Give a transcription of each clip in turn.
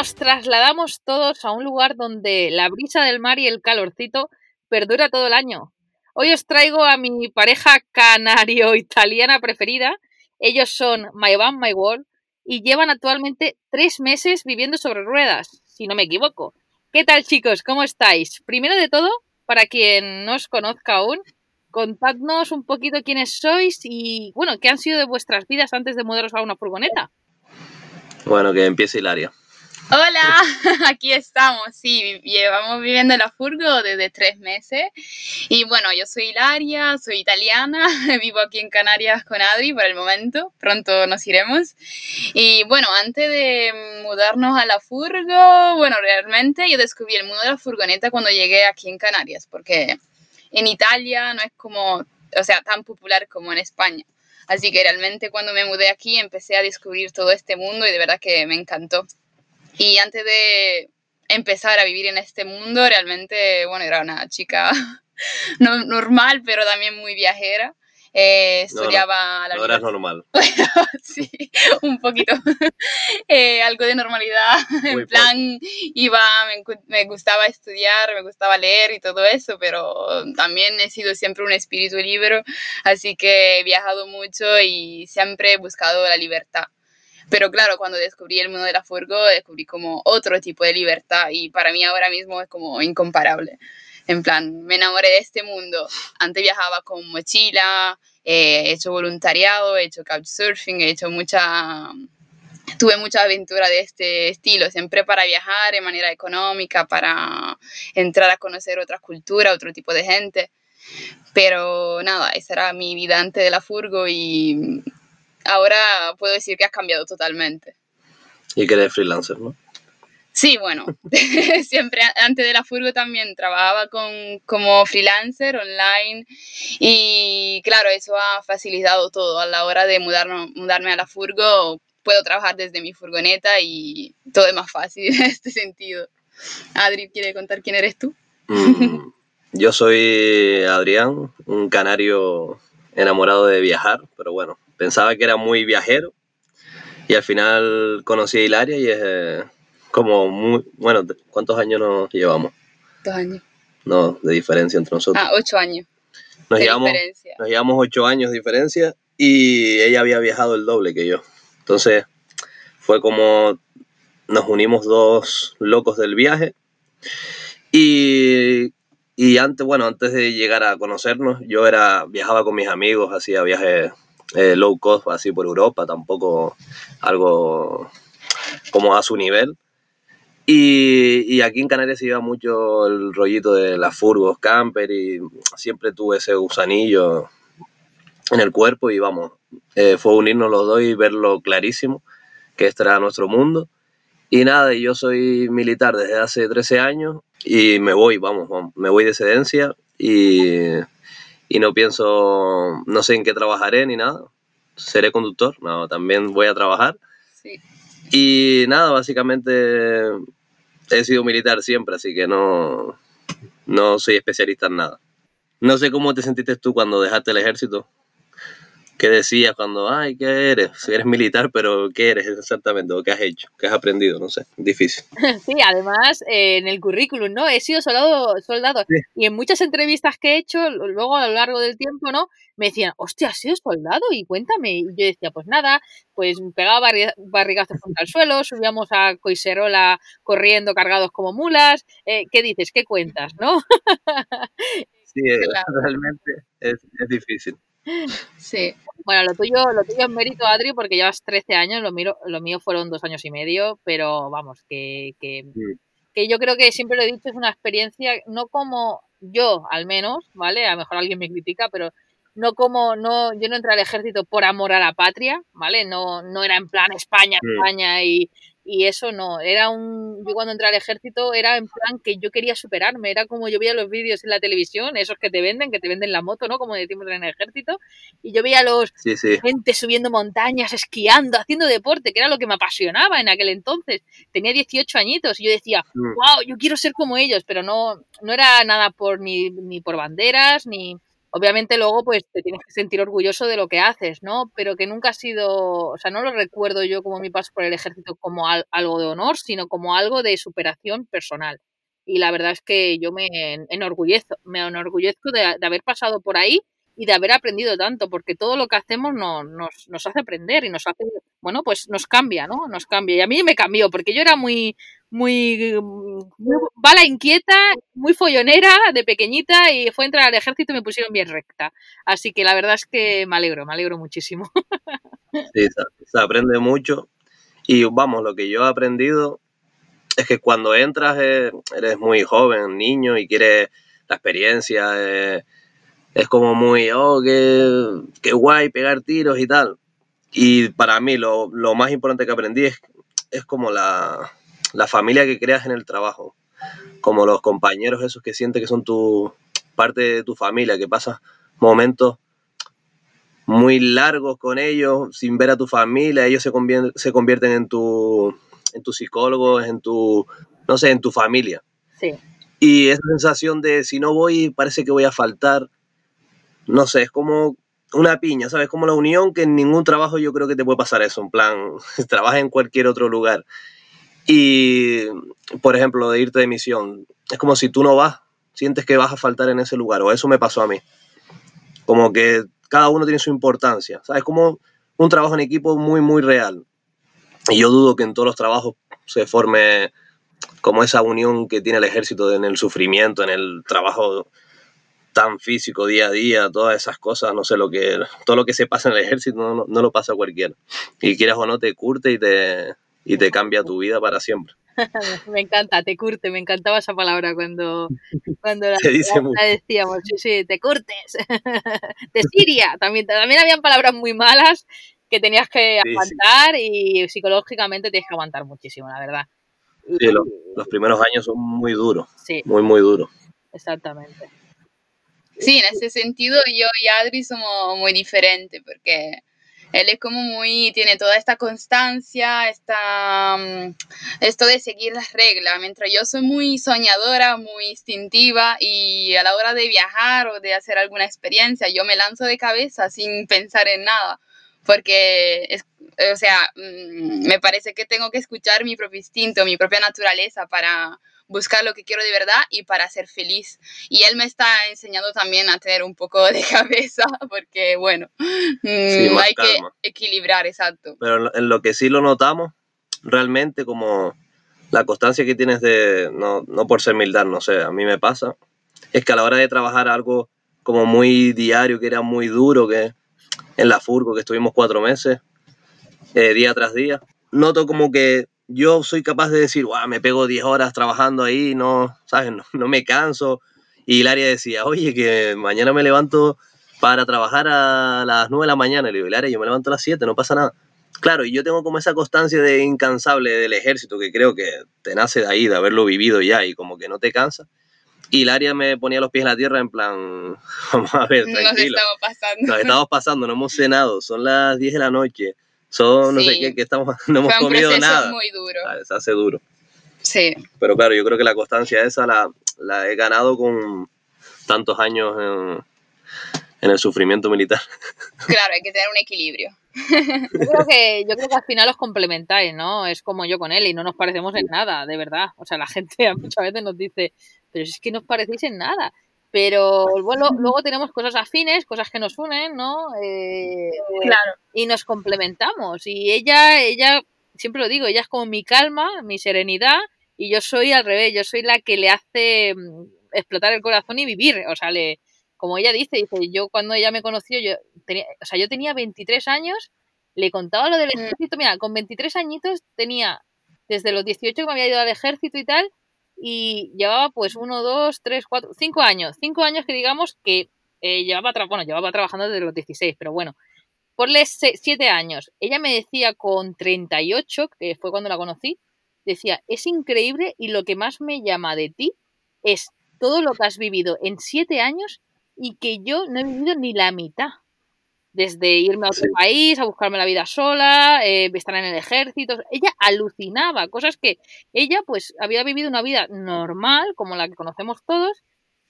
nos trasladamos todos a un lugar donde la brisa del mar y el calorcito perdura todo el año. Hoy os traigo a mi pareja canario-italiana preferida. Ellos son My Van, My World y llevan actualmente tres meses viviendo sobre ruedas, si no me equivoco. ¿Qué tal chicos? ¿Cómo estáis? Primero de todo, para quien no os conozca aún, contadnos un poquito quiénes sois y, bueno, qué han sido de vuestras vidas antes de mudaros a una furgoneta. Bueno, que empiece Hilaria. Hola, aquí estamos. Sí, llevamos viviendo en la Furgo desde tres meses. Y bueno, yo soy Hilaria, soy italiana, vivo aquí en Canarias con Adri por el momento. Pronto nos iremos. Y bueno, antes de mudarnos a la Furgo, bueno, realmente yo descubrí el mundo de la furgoneta cuando llegué aquí en Canarias, porque en Italia no es como, o sea, tan popular como en España. Así que realmente cuando me mudé aquí empecé a descubrir todo este mundo y de verdad que me encantó. Y antes de empezar a vivir en este mundo, realmente, bueno, era una chica no, normal, pero también muy viajera. Eh, estudiaba no, no, la no normal. sí, un poquito. eh, algo de normalidad. en plan, iba, me, me, gustaba estudiar, me gustaba leer y todo eso, pero también he sido siempre un espíritu libre, así que he viajado mucho y siempre he buscado la libertad. Pero claro, cuando descubrí el mundo de la furgo, descubrí como otro tipo de libertad y para mí ahora mismo es como incomparable. En plan, me enamoré de este mundo. Antes viajaba con mochila, eh, he hecho voluntariado, he hecho couchsurfing, he hecho mucha... Tuve mucha aventura de este estilo, siempre para viajar de manera económica, para entrar a conocer otras culturas, otro tipo de gente. Pero nada, esa era mi vida antes de la furgo y ahora puedo decir que has cambiado totalmente. Y que eres freelancer, ¿no? Sí, bueno, siempre antes de la Furgo también trabajaba con, como freelancer online y claro, eso ha facilitado todo. A la hora de mudarme, mudarme a la Furgo, puedo trabajar desde mi furgoneta y todo es más fácil en este sentido. Adri, ¿quiere contar quién eres tú? Mm, yo soy Adrián, un canario enamorado de viajar, pero bueno, pensaba que era muy viajero y al final conocí a Hilaria y es eh, como muy, bueno, ¿cuántos años nos llevamos? Dos años. No, de diferencia entre nosotros. Ah, ocho años. Nos, llevamos, nos llevamos ocho años de diferencia y ella había viajado el doble que yo. Entonces fue como nos unimos dos locos del viaje y, y antes, bueno, antes de llegar a conocernos, yo era viajaba con mis amigos, hacía viajes eh, low cost así por Europa, tampoco algo como a su nivel. Y, aquí en Canarias se lleva mucho el rollito de las furgos, camper y siempre tuve ese gusanillo en el cuerpo y vamos, eh, fue unirnos los dos y verlo clarísimo, que este era nuestro mundo. Y nada, yo soy militar desde hace 13 años y me voy, vamos, vamos me voy de excedencia y y no pienso, no sé en qué trabajaré ni nada. Seré conductor, no, también voy a trabajar. Sí. Y nada, básicamente he sido militar siempre, así que no, no soy especialista en nada. No sé cómo te sentiste tú cuando dejaste el ejército. ¿Qué decías cuando, ay, ¿qué eres? Si eres militar, pero ¿qué eres exactamente? ¿O qué has hecho? ¿Qué has aprendido? No sé, difícil. Sí, además eh, en el currículum, ¿no? He sido soldado, soldado. Y en muchas entrevistas que he hecho, luego a lo largo del tiempo, ¿no? Me decían, hostia, ¿has sido soldado? Y cuéntame. Y yo decía, pues nada, pues pegaba barrigazos contra el suelo, subíamos a Coiserola corriendo cargados como mulas. Eh, ¿Qué dices? ¿Qué cuentas, no? sí, eh, realmente es, es difícil. Sí. Bueno, lo tuyo, lo tuyo es mérito, Adri, porque llevas 13 años, lo, mío, lo mío fueron dos años y medio, pero vamos, que, que, que, yo creo que siempre lo he dicho, es una experiencia, no como yo, al menos, ¿vale? A lo mejor alguien me critica, pero no como, no, yo no entré al ejército por amor a la patria, ¿vale? No, no era en plan España, España y, y eso no, era un, yo cuando entré al ejército era en plan que yo quería superarme, era como yo veía los vídeos en la televisión, esos que te venden, que te venden la moto, ¿no? Como decimos en el ejército, y yo veía a los gente subiendo montañas, esquiando, haciendo deporte, que era lo que me apasionaba en aquel entonces. Tenía 18 añitos y yo decía, wow, mm. yo quiero ser como ellos, pero no, no era nada por ni, ni por banderas, ni, obviamente luego pues te tienes que sentir orgulloso de lo que haces, ¿no? Pero que nunca ha sido, o sea, no lo recuerdo yo como mi paso por el ejército como algo de honor, sino como algo de superación personal. Y la verdad es que yo me enorgullezco, me enorgullezco de, de haber pasado por ahí y de haber aprendido tanto, porque todo lo que hacemos nos, nos, hace aprender y nos hace, bueno, pues nos cambia, ¿no? Nos cambia. Y a mí me cambió, porque yo era muy, muy, muy bala inquieta, muy follonera de pequeñita y fue entrar al ejército y me pusieron bien recta. Así que la verdad es que me alegro, me alegro muchísimo. Sí, se, aprende mucho. Y vamos, lo que yo he aprendido es que cuando entras eh, eres muy joven, niño, y quieres la experiencia, eh, es como muy, oh, qué, guay pegar tiros y tal. Y para mí lo, más importante que aprendí es, es como la, familia que creas en el trabajo, como los compañeros esos que sientes que son tu parte de tu familia, que pasas momentos muy largos con ellos sin ver a tu familia, ellos se, convierten, se convierten en tu, en tu psicólogo, en tu, no sé, en tu familia. Sí. Y esa sensación de si no voy, parece que voy a faltar, no sé, es como una piña, ¿sabes? Como la unión que en ningún trabajo yo creo que te puede pasar eso, en plan, trabajas en cualquier otro lugar. Y, por ejemplo, de irte de misión, es como si tú no vas, sientes que vas a faltar en ese lugar, o eso me pasó a mí. Como que cada uno tiene su importancia, ¿sabes? Como un trabajo en equipo muy, muy real. Y yo dudo que en todos los trabajos se forme como esa unión que tiene el ejército en el sufrimiento, en el trabajo tan físico día a día, todas esas cosas, no sé lo que, todo lo que se pasa en el ejército no, no, lo pasa cualquiera. Y quieras o no, te curte y te, y te cambia tu vida para siempre. me encanta, te curte, me encantaba esa palabra cuando, cuando la, decíamos, sí, sí, te curtes. de Siria, también, también habían palabras muy malas que tenías que aguantar y psicológicamente tienes que aguantar muchísimo, la verdad. Sí, los, los primeros años son muy duros, sí. muy, muy duros. Exactamente. Sí, en ese sentido yo y Adri somos muy diferentes porque él es como muy, tiene toda esta constancia, esta, mm, esto de seguir las reglas, mientras yo soy muy soñadora, muy instintiva y a la hora de viajar o de hacer alguna experiencia, yo me lanzo de cabeza sin pensar en nada, porque es, o sea, mm, me parece que tengo que escuchar mi propio instinto, mi propia naturaleza para buscar lo que quiero de verdad y para ser feliz. Y él me está enseñando también a tener un poco de cabeza, porque bueno, mm, hay que equilibrar, exacto. Pero en lo que sí lo notamos, realmente como la constancia que tienes de, no, no por ser humildad, no sé, a mí me pasa, es que a la hora de trabajar algo como muy diario, que era muy duro, que en la Furgo, que estuvimos cuatro meses, eh, día tras día, noto como que yo soy capaz de decir, wow, me pego 10 horas trabajando ahí, no, ¿sabes? No, me canso. Y Hilaria decía, oye, que mañana me levanto para trabajar a las 9 de la mañana. Le digo, Hilaria, yo me levanto a las 7, no pasa nada. Claro, y yo tengo como esa constancia de incansable del ejército que creo que te nace de ahí, de haberlo vivido ya y como que no te cansa. Y Hilaria me ponía los pies en la tierra en plan, vamos a ver, tranquilo. Nos estamos pasando. Nos estamos pasando, no hemos cenado, son las 10 de la noche son, no sé qué, que estamos, no hemos comido nada. muy duro. Ah, se hace duro. Sí. Pero claro, yo creo que la constancia esa la, la he ganado con tantos años en, en, el sufrimiento militar. Claro, hay que tener un equilibrio. Yo creo, que, yo creo que al final os complementáis, ¿no? Es como yo con él y no nos parecemos en nada, de verdad. O sea, la gente muchas veces nos dice, pero es que no os parecéis en nada. Pero bueno, luego tenemos cosas afines, cosas que nos unen, ¿no? Eh, claro. Y nos complementamos. Y ella, ella, siempre lo digo, ella es como mi calma, mi serenidad, y yo soy al revés, yo soy la que le hace mm, explotar el corazón y vivir. O sea, le, como ella dice, dice, yo cuando ella me conoció, yo tenía, o sea, yo tenía 23 años, le contaba lo del mm. ejército, mira, con 23 añitos tenía, desde los 18 que me había ido al ejército y tal, y llevaba pues uno, dos, tres, cuatro, cinco años, cinco años que digamos que eh, llevaba, bueno, llevaba trabajando desde los 16, pero bueno, ponle siete años. Ella me decía con 38, que fue cuando la conocí, decía, es increíble y lo que más me llama de ti es todo lo que has vivido en siete años y que yo no he vivido ni la mitad desde irme a otro país, a buscarme la vida sola, eh, estar en el ejército. Ella alucinaba, cosas que ella pues había vivido una vida normal, como la que conocemos todos,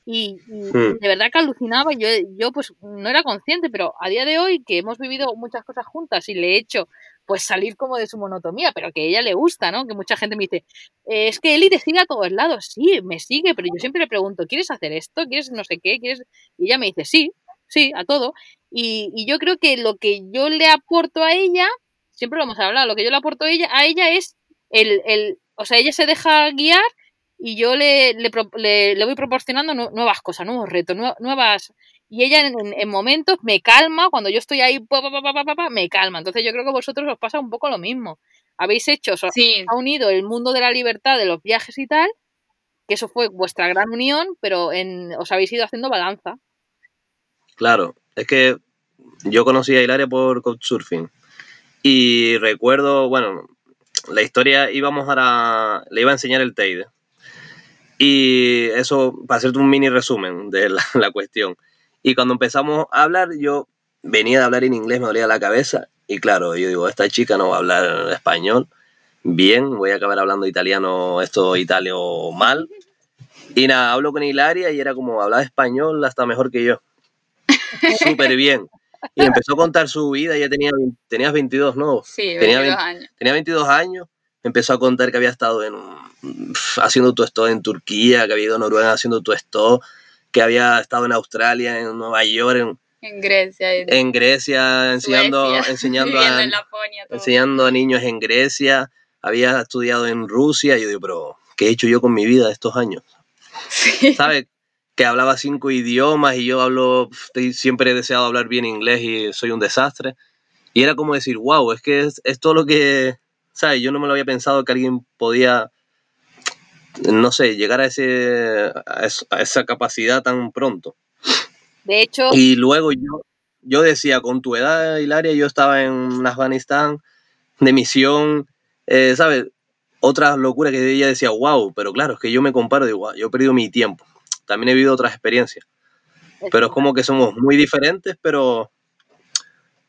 Y, hmm. de verdad que alucinaba, yo, yo pues no era consciente, pero a día de hoy que hemos vivido muchas cosas juntas y le he hecho pues salir como de su monotomía, pero que a ella le gusta, ¿no? Que mucha gente me dice, eh, es que Eli te sigue a todos lados, sí, me sigue, pero yo siempre le pregunto, ¿quieres hacer esto? ¿Quieres no sé qué? ¿Quieres? Y ella me dice, sí, sí, a todo. Y, y yo creo que lo que yo le aporto a ella, siempre lo hemos hablado, lo que yo le aporto a ella, a ella es el, el, o sea, ella se deja guiar y yo le, le, le, voy proporcionando nuevas cosas, nuevos retos, nuevas... Y ella en, momentos me calma, cuando yo estoy ahí, me calma. Entonces yo creo que a vosotros os pasa un poco lo mismo. Habéis hecho, os ha unido el mundo de la libertad, de los viajes y tal, que eso fue vuestra gran unión, pero en, os habéis ido haciendo balanza. Claro, es que yo conocí a Hilaria por Couchsurfing y recuerdo, bueno, la historia íbamos a, le iba a enseñar el Teide y eso, para hacerte un mini resumen de la, cuestión. Y cuando empezamos a hablar, yo venía de hablar en inglés, me dolía la cabeza. Y claro, yo digo, esta chica no va a hablar español bien, voy a acabar hablando italiano, esto italiano mal. Y nada, hablo con Hilaria y era como, hablaba español hasta mejor que yo. Súper bien. Y empezó a contar su vida, ya tenía, tenías 22, ¿no? Sí, 22 tenía, años. Tenía 22 años empezó a contar que había estado en, haciendo tu esto en Turquía, que había ido a Noruega haciendo tu esto, que había estado en Australia, en Nueva York, en, en Grecia. En, Grecia, enseñando, enseñando, a, enseñando a niños en Grecia. Había estudiado en Rusia. Y yo digo, pero ¿qué he hecho yo con mi vida estos años? Sí. ¿Sabes? Que hablaba cinco idiomas y yo hablo, siempre he deseado hablar bien inglés y soy un desastre. Y era como decir, wow, es que es, es todo lo que, ¿sabes? Yo no me lo había pensado que alguien podía, no sé, llegar a, ese, a, esa capacidad tan pronto. De hecho... Y luego yo, yo decía, con tu edad, Hilaria, yo estaba en Afganistán de misión, eh, ¿sabes? Otras locuras que ella decía, wow, pero claro, es que yo me comparo, digo, yo he perdido mi tiempo. También he vivido otras experiencias. Pero es como que somos muy diferentes, pero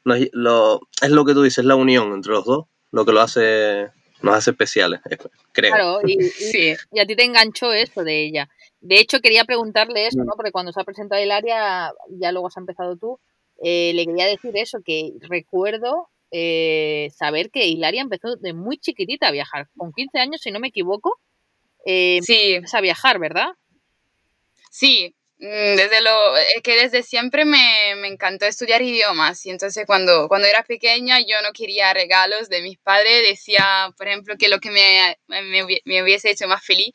lo, es lo que tú dices, la unión entre los dos lo que lo hace, nos hace especiales, creo. Claro, y, y, a ti te enganchó eso de ella. De hecho, quería preguntarle eso, ¿no? Mm. Porque cuando se ha presentado el área, ya luego has empezado tú, eh, le quería decir eso, que recuerdo eh, saber que Hilaria empezó de muy chiquitita a viajar. Con 15 años, si no me equivoco, eh, sí. a viajar, ¿verdad? Sí, Mm, desde lo es que desde siempre me, me, encantó estudiar idiomas y entonces cuando, cuando era pequeña yo no quería regalos de mis padres, decía, por ejemplo, que lo que me, me, me hubiese hecho más feliz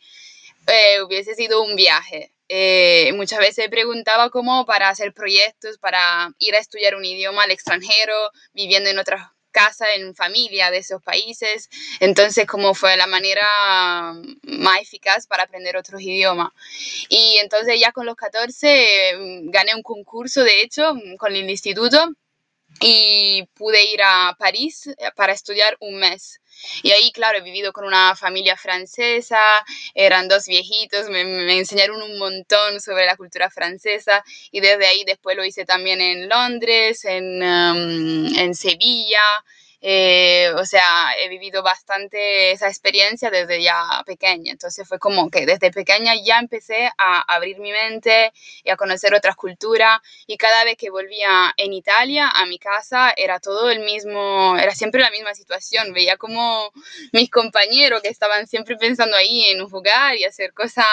eh, hubiese sido un viaje. Eh, muchas veces preguntaba cómo para hacer proyectos, para ir a estudiar un idioma al extranjero, viviendo en otras casa, en familia de esos países. Entonces, como fue la manera más eficaz para aprender otros idiomas. Y entonces ya con los 14 mm, gané un concurso, de hecho, mm, con el instituto y pude ir a París eh, para estudiar un mes. Y ahí, claro, he vivido con una familia francesa, eran dos viejitos, me, me, enseñaron un montón sobre la cultura francesa y desde ahí después lo hice también en Londres, en, um, en Sevilla, eh, o sea, he vivido bastante esa experiencia desde ya pequeña. Entonces fue como que desde pequeña ya empecé a abrir mi mente y a conocer otras culturas. Y cada vez que volvía en Italia a mi casa era todo el mismo, era siempre la misma situación. Veía como mis compañeros que estaban siempre pensando ahí en jugar y hacer cosas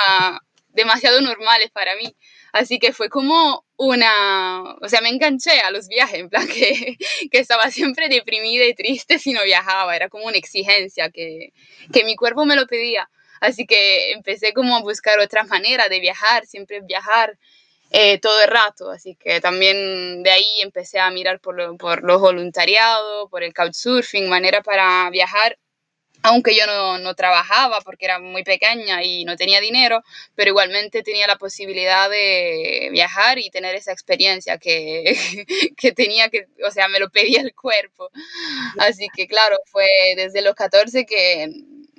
demasiado normales para mí. Así que fue como una, o sea, me enganché a los viajes, en plan que, que estaba siempre deprimida y triste si no viajaba, era como una exigencia que, que mi cuerpo me lo pedía. Así que empecé como a buscar otras maneras de viajar, siempre viajar eh, todo el rato. Así que también de ahí empecé a mirar por, lo, por los voluntariados, por el couchsurfing, manera para viajar aunque yo no, no, trabajaba porque era muy pequeña y no tenía dinero, pero igualmente tenía la posibilidad de viajar y tener esa experiencia que, que tenía que, o sea, me lo pedía el cuerpo. Así que claro, fue desde los 14 que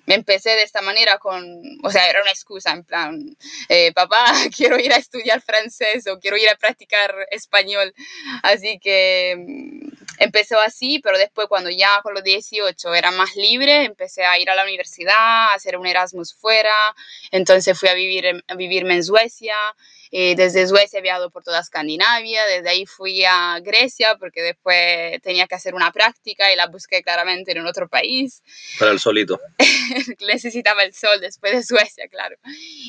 empecé de esta manera con, o sea, era una excusa en plan, eh, papá, quiero ir a estudiar francés o quiero ir a practicar español. Así que empezó así, pero después cuando ya con los 18 era más libre, empecé a ir a la universidad, a hacer un Erasmus fuera, entonces fui a, vivir, a vivirme en Suecia Eh, desde Suecia he viajado por toda Escandinavia, desde ahí fui a Grecia porque después tenía que hacer una práctica y la busqué claramente en otro país. Para el solito. Necesitaba el sol después de Suecia, claro.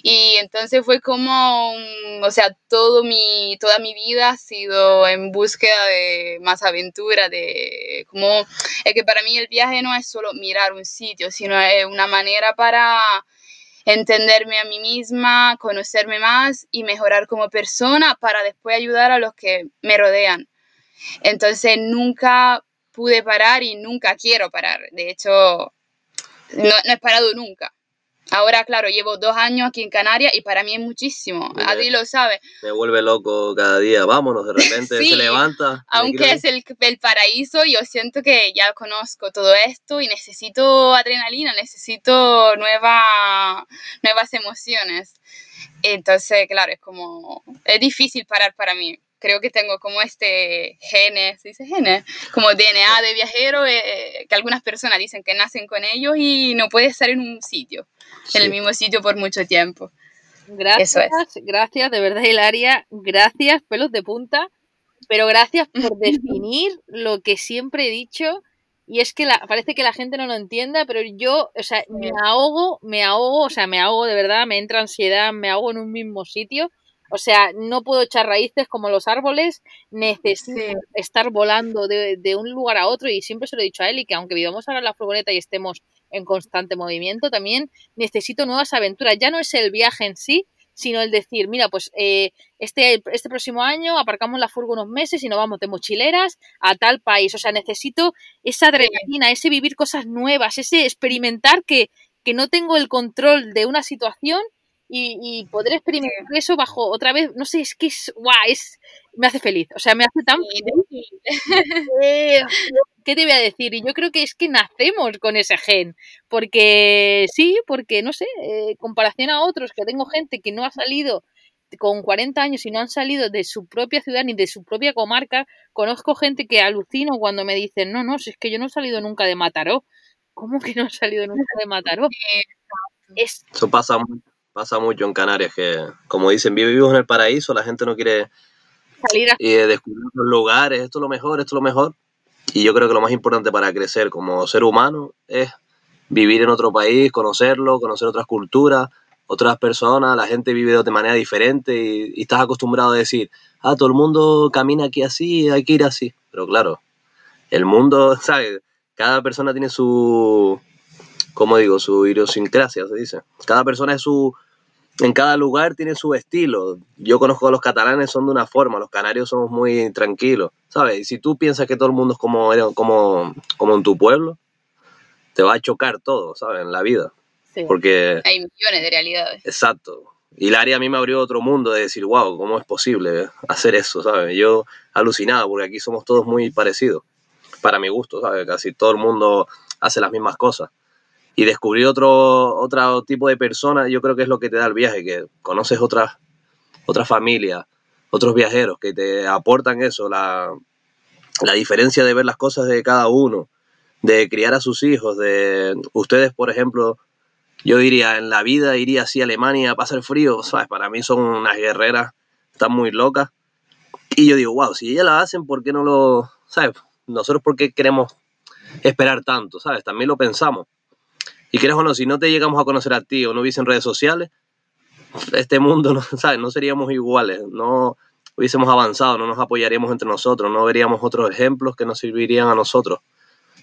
Y entonces fue como, o sea, todo mi, toda mi vida ha sido en búsqueda de más aventura, de como, es que para mí el viaje no es solo mirar un sitio, sino es una manera para entenderme a mí misma, conocerme más y mejorar como persona para después ayudar a los que me rodean. Entonces nunca pude parar y nunca quiero parar. De hecho, no, he parado nunca. Ahora, claro, llevo dos años aquí en Canarias y para mí es muchísimo. Adi lo sabe. Me vuelve loco cada día. Vámonos, de repente se levanta. Aunque es el, el, paraíso, yo siento que ya conozco todo esto y necesito adrenalina, necesito nueva, nuevas emociones. Entonces, claro, es como. Es difícil parar para mí creo que tengo como este genes, ¿se dice genes? Como DNA de viajero, eh, que algunas personas dicen que nacen con ellos y no puedes estar en un sitio, en el mismo sitio por mucho tiempo. Gracias, gracias, de verdad, Hilaria, gracias, pelos de punta, pero gracias por definir lo que siempre he dicho. Y es que la, parece que la gente no lo entienda, pero yo, o sea, me ahogo, me ahogo, o sea, me ahogo de verdad, me entra ansiedad, me ahogo en un mismo sitio o sea, no puedo echar raíces como los árboles, necesito estar volando de, de, un lugar a otro y siempre se lo he dicho a él y que aunque vivamos ahora en la furgoneta y estemos en constante movimiento, también necesito nuevas aventuras. Ya no es el viaje en sí, sino el decir, mira, pues eh, este, este próximo año aparcamos la furgo unos meses y nos vamos de mochileras a tal país. O sea, necesito esa adrenalina, ese vivir cosas nuevas, ese experimentar que, que no tengo el control de una situación y, y poder experimentar eso bajo otra vez, no sé, es que es, guau, es, me hace feliz, o sea, me hace tan feliz. Eh, ¿Qué te voy a decir? Y yo creo que es que nacemos con ese gen, porque sí, porque no sé, eh, comparación a otros, que tengo gente que no ha salido con 40 años y no han salido de su propia ciudad ni de su propia comarca, conozco gente que alucino cuando me dicen, no, no, si es que yo no he salido nunca de Mataró. ¿Cómo que no he salido nunca de Mataró? Eso pasa mucho Pasa mucho en Canarias que, como dicen, vivimos en el paraíso, la gente no quiere salir a... y descubrir los lugares, esto es lo mejor, esto es lo mejor. Y yo creo que lo más importante para crecer como ser humano es vivir en otro país, conocerlo, conocer otras culturas, otras personas, la gente vive de manera diferente y, y, estás acostumbrado a decir, ah, todo el mundo camina aquí así, hay que ir así. Pero claro, el mundo, ¿sabes? Cada persona tiene su, ¿cómo digo? Su idiosincrasia, se dice. Cada persona es su, en cada lugar tiene su estilo. Yo conozco a los catalanes, son de una forma, los canarios somos muy tranquilos, ¿sabes? Y si tú piensas que todo el mundo es como, como, como en tu pueblo, te va a chocar todo, ¿sabes? En la vida. Sí. Porque... Hay millones de realidades. Exacto. Y el área a mí me abrió otro mundo de decir, wow, ¿cómo es posible hacer eso, ¿sabes? Yo alucinado, porque aquí somos todos muy parecidos, para mi gusto, ¿sabes? Casi todo el mundo hace las mismas cosas y descubrir otro, otro tipo de persona, yo creo que es lo que te da el viaje, que conoces otras otras familias, otros viajeros que te aportan eso, la, la diferencia de ver las cosas de cada uno, de criar a sus hijos, de ustedes, por ejemplo, yo diría, en la vida iría así a Alemania a pasar frío, ¿sabes? Para mí son unas guerreras, están muy locas. Y yo digo, wow, si ellas la hacen, ¿por qué no lo, ¿sabes? Nosotros, ¿por qué queremos esperar tanto, ¿sabes? También lo pensamos. Y crees o no, si no te llegamos a conocer a ti o no hubiesen redes sociales, este mundo, ¿no? ¿sabes? No seríamos iguales, no hubiésemos avanzado, no nos apoyaríamos entre nosotros, no veríamos otros ejemplos que nos servirían a nosotros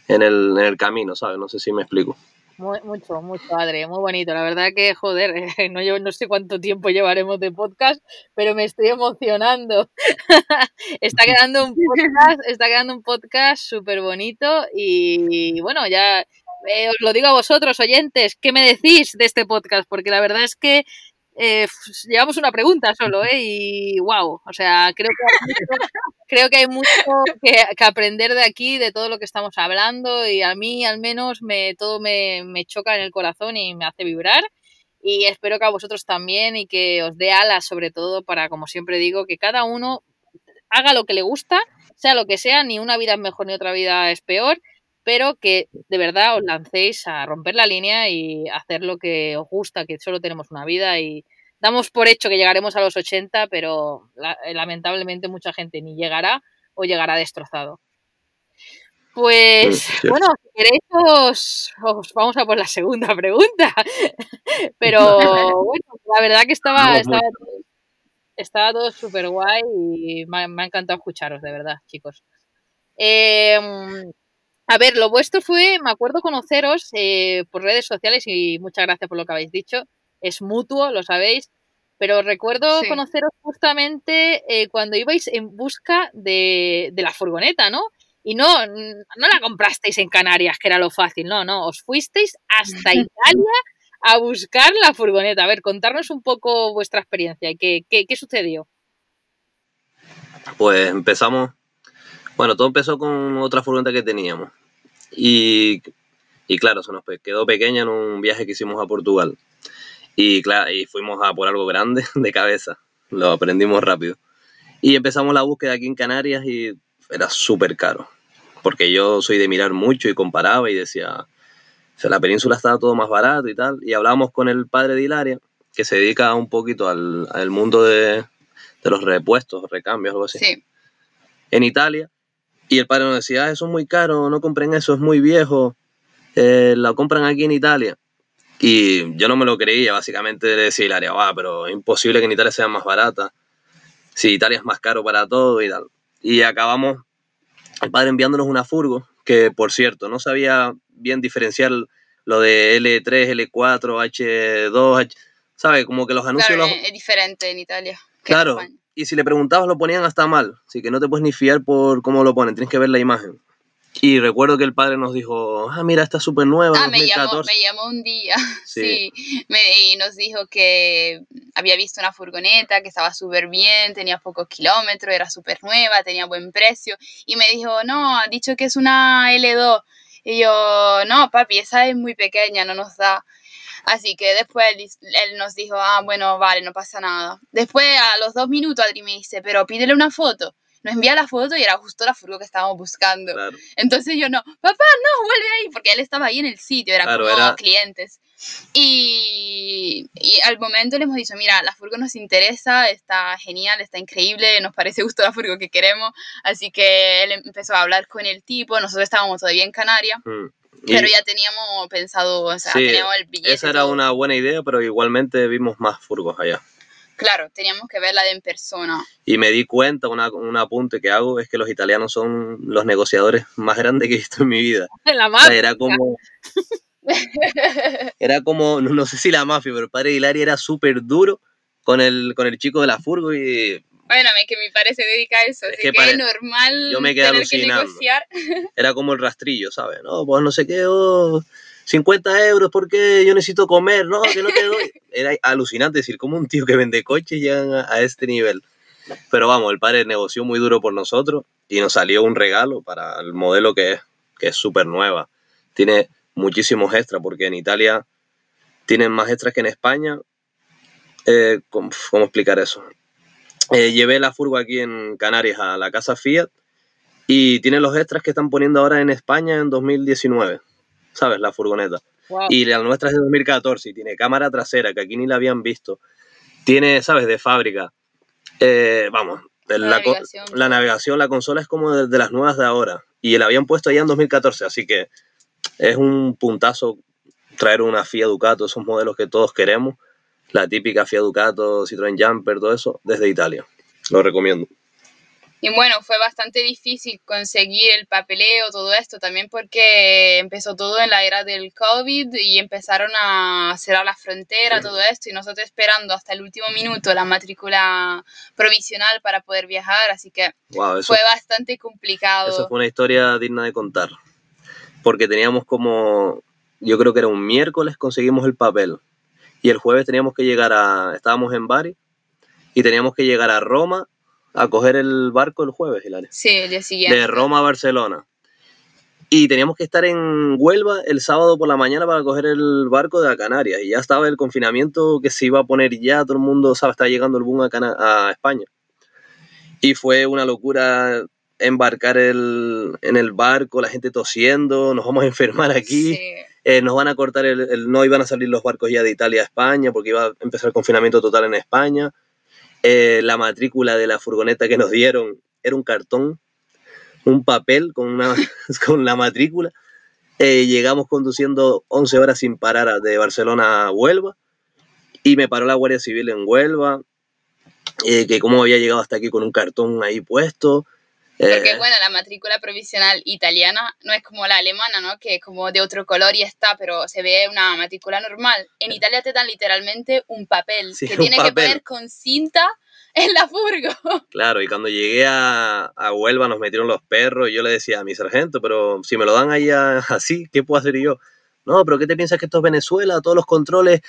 en el, en el camino, ¿sabes? No sé si me explico. Muy, mucho, mucho, padre, muy bonito. La verdad que, joder, no, yo no sé cuánto tiempo llevaremos de podcast, pero me estoy emocionando. está quedando un podcast, está quedando un podcast súper bonito y bueno, ya eh, os lo digo a vosotros, oyentes, ¿qué me decís de este podcast? Porque la verdad es que eh, llevamos una pregunta solo, ¿eh? Y wow, o sea, creo que creo que, hay mucho que, aprender de aquí, de todo lo que estamos hablando, y a mí al menos me, todo me, me choca en el corazón y me hace vibrar. Y espero que a vosotros también y que os dé alas, sobre todo, para, como siempre digo, que cada uno haga lo que le gusta, sea lo que sea, ni una vida es mejor ni otra vida es peor, pero que de verdad os lancéis a romper la línea y hacer lo que os gusta, que solo tenemos una vida y, damos por hecho que llegaremos a los 80, pero lamentablemente mucha gente ni llegará o llegará destrozado. Pues bueno, si queréis os, vamos a por la segunda pregunta. Pero bueno, la verdad que estaba, estaba, todo súper guay y me, ha encantado escucharos, de verdad, chicos. Em, a ver, lo vuestro fue, me acuerdo conoceros eh, por redes sociales y muchas gracias por lo que habéis dicho. Es mutuo, lo sabéis. Pero recuerdo conoceros justamente eh, cuando ibais en busca de, de la furgoneta, ¿no? Y no, no la comprasteis en Canarias, que era lo fácil, no, no, os fuisteis hasta Italia a buscar la furgoneta. A ver, contarnos un poco vuestra experiencia. ¿Qué, qué, sucedió? Pues empezamos, bueno, todo empezó con otra furgoneta que teníamos. Y, y claro, se nos quedó pequeña en un viaje que hicimos a Portugal. Y claro, y fuimos a por algo grande de cabeza. Lo aprendimos rápido. Y empezamos la búsqueda aquí en Canarias y era súper caro. Porque yo soy de mirar mucho y comparaba y decía, o sea, la península estaba todo más barato y tal. Y hablábamos con el padre de Hilaria, que se dedica un poquito al, al mundo de, de, los repuestos, recambios, algo así. Sí. En Italia. Y el padre nos decía, ah, eso es muy caro, no compren eso, es muy viejo. Eh, lo compran aquí en Italia. Y yo no me lo creía, básicamente le decía Hilaria, va, pero es imposible que en Italia sea más barata. Si Italia es más caro para todo y tal. Y acabamos, el padre enviándonos una furgo, que por cierto, no sabía bien diferenciar lo de L3, L4, H2, H, ¿sabe? Como que los anuncios... Claro, es diferente en Italia. claro, y si le preguntabas lo ponían hasta mal, así que no te puedes ni fiar por cómo lo ponen, tienes que ver la imagen. Y recuerdo que el padre nos dijo, ah, mira, está súper nueva. Ah, me llamó, me llamó un día, sí, y nos dijo que había visto una furgoneta que estaba súper bien, tenía pocos kilómetros, era súper nueva, tenía buen precio. Y me dijo, no, ha dicho que es una L2. Y yo, no, papi, esa es muy pequeña, no nos da. Así que después él, nos dijo, ah, bueno, vale, no pasa nada. Después, a los dos minutos, Adri me dice, pero pídele una foto nos envía la foto y era justo la furgo que estábamos buscando. Entonces yo no, papá, no, vuelve ahí, porque él estaba ahí en el sitio, era como clientes. Y, y, al momento le hemos dicho, mira, la furgo nos interesa, está genial, está increíble, nos parece justo la furgo que queremos. Así que él empezó a hablar con el tipo, nosotros estábamos todavía en Canarias. Mm. Pero ya teníamos pensado, o sea, teníamos el billete. Esa era una buena idea, pero igualmente vimos más furgos allá. Claro, teníamos que verla de en persona. Y me di cuenta, una, un apunte que hago es que los italianos son los negociadores más grandes que he visto en mi vida. La mafia. era como... era como, no, sé si la mafia, pero el padre de Hilaria era súper duro con el, con el chico de la furgo y... Bueno, es que mi padre se dedica a eso, es así que, es normal yo me tener que negociar. Era como el rastrillo, ¿sabes? No, pues no sé qué, oh, 50 euros porque yo necesito comer, no, que no te doy. Era alucinante decir, como un tío que vende coches llega a, este nivel. Pero vamos, el padre negoció muy duro por nosotros y nos salió un regalo para el modelo que es, que es súper nueva. Tiene muchísimos extras porque en Italia tienen más extras que en España. Eh, ¿cómo, explicar eso? Eh, llevé la furgo aquí en Canarias a la casa Fiat y tiene los extras que están poniendo ahora en España en 2019. ¿sabes? La furgoneta. Y la nuestra es de 2014 y tiene cámara trasera, que aquí ni la habían visto. Tiene, ¿sabes? De fábrica. Eh, vamos, la, navegación. la, navegación. la consola es como de, las nuevas de ahora. Y la habían puesto allá en 2014, así que es un puntazo traer una Fiat Ducato, esos modelos que todos queremos. La típica Fiat Ducato, Citroën Jumper, todo eso, desde Italia. Lo recomiendo. Y bueno, fue bastante difícil conseguir el papeleo, todo esto, también porque empezó todo en la era del COVID y empezaron a cerrar la frontera, todo esto, y nosotros esperando hasta el último minuto la matrícula provisional para poder viajar, así que fue bastante complicado. Eso fue una historia digna de contar, porque teníamos como, yo creo que era un miércoles, conseguimos el papel, y el jueves teníamos que llegar a, estábamos en Bari, y teníamos que llegar a Roma a coger el barco el jueves, Hilaria. Sí, el día siguiente. De Roma a Barcelona. Y teníamos que estar en Huelva el sábado por la mañana para coger el barco de la Canarias. Y ya estaba el confinamiento que se iba a poner ya, todo el mundo sabe, está llegando el boom a, a España. Y fue una locura embarcar el, en el barco, la gente tosiendo, nos vamos a enfermar aquí. Eh, nos van a cortar el, no iban a salir los barcos ya de Italia a España porque iba a empezar el confinamiento total en España. Eh, la matrícula de la furgoneta que nos dieron era un cartón, un papel con, una, con la matrícula. Eh, llegamos conduciendo 11 horas sin parar de Barcelona a Huelva y me paró la Guardia Civil en Huelva, que cómo había llegado hasta aquí con un cartón ahí puesto. Porque, eh, bueno, la matrícula provisional italiana no es como la alemana, ¿no? Que es como de otro color y está, pero se ve una matrícula normal. En Italia te dan literalmente un papel que tiene que poner con cinta en la furgo. Claro, y cuando llegué a, a, Huelva nos metieron los perros y yo le decía a mi sargento, pero si me lo dan ahí así, ¿qué puedo hacer yo? No, pero ¿qué te piensas que esto es Venezuela? Todos los controles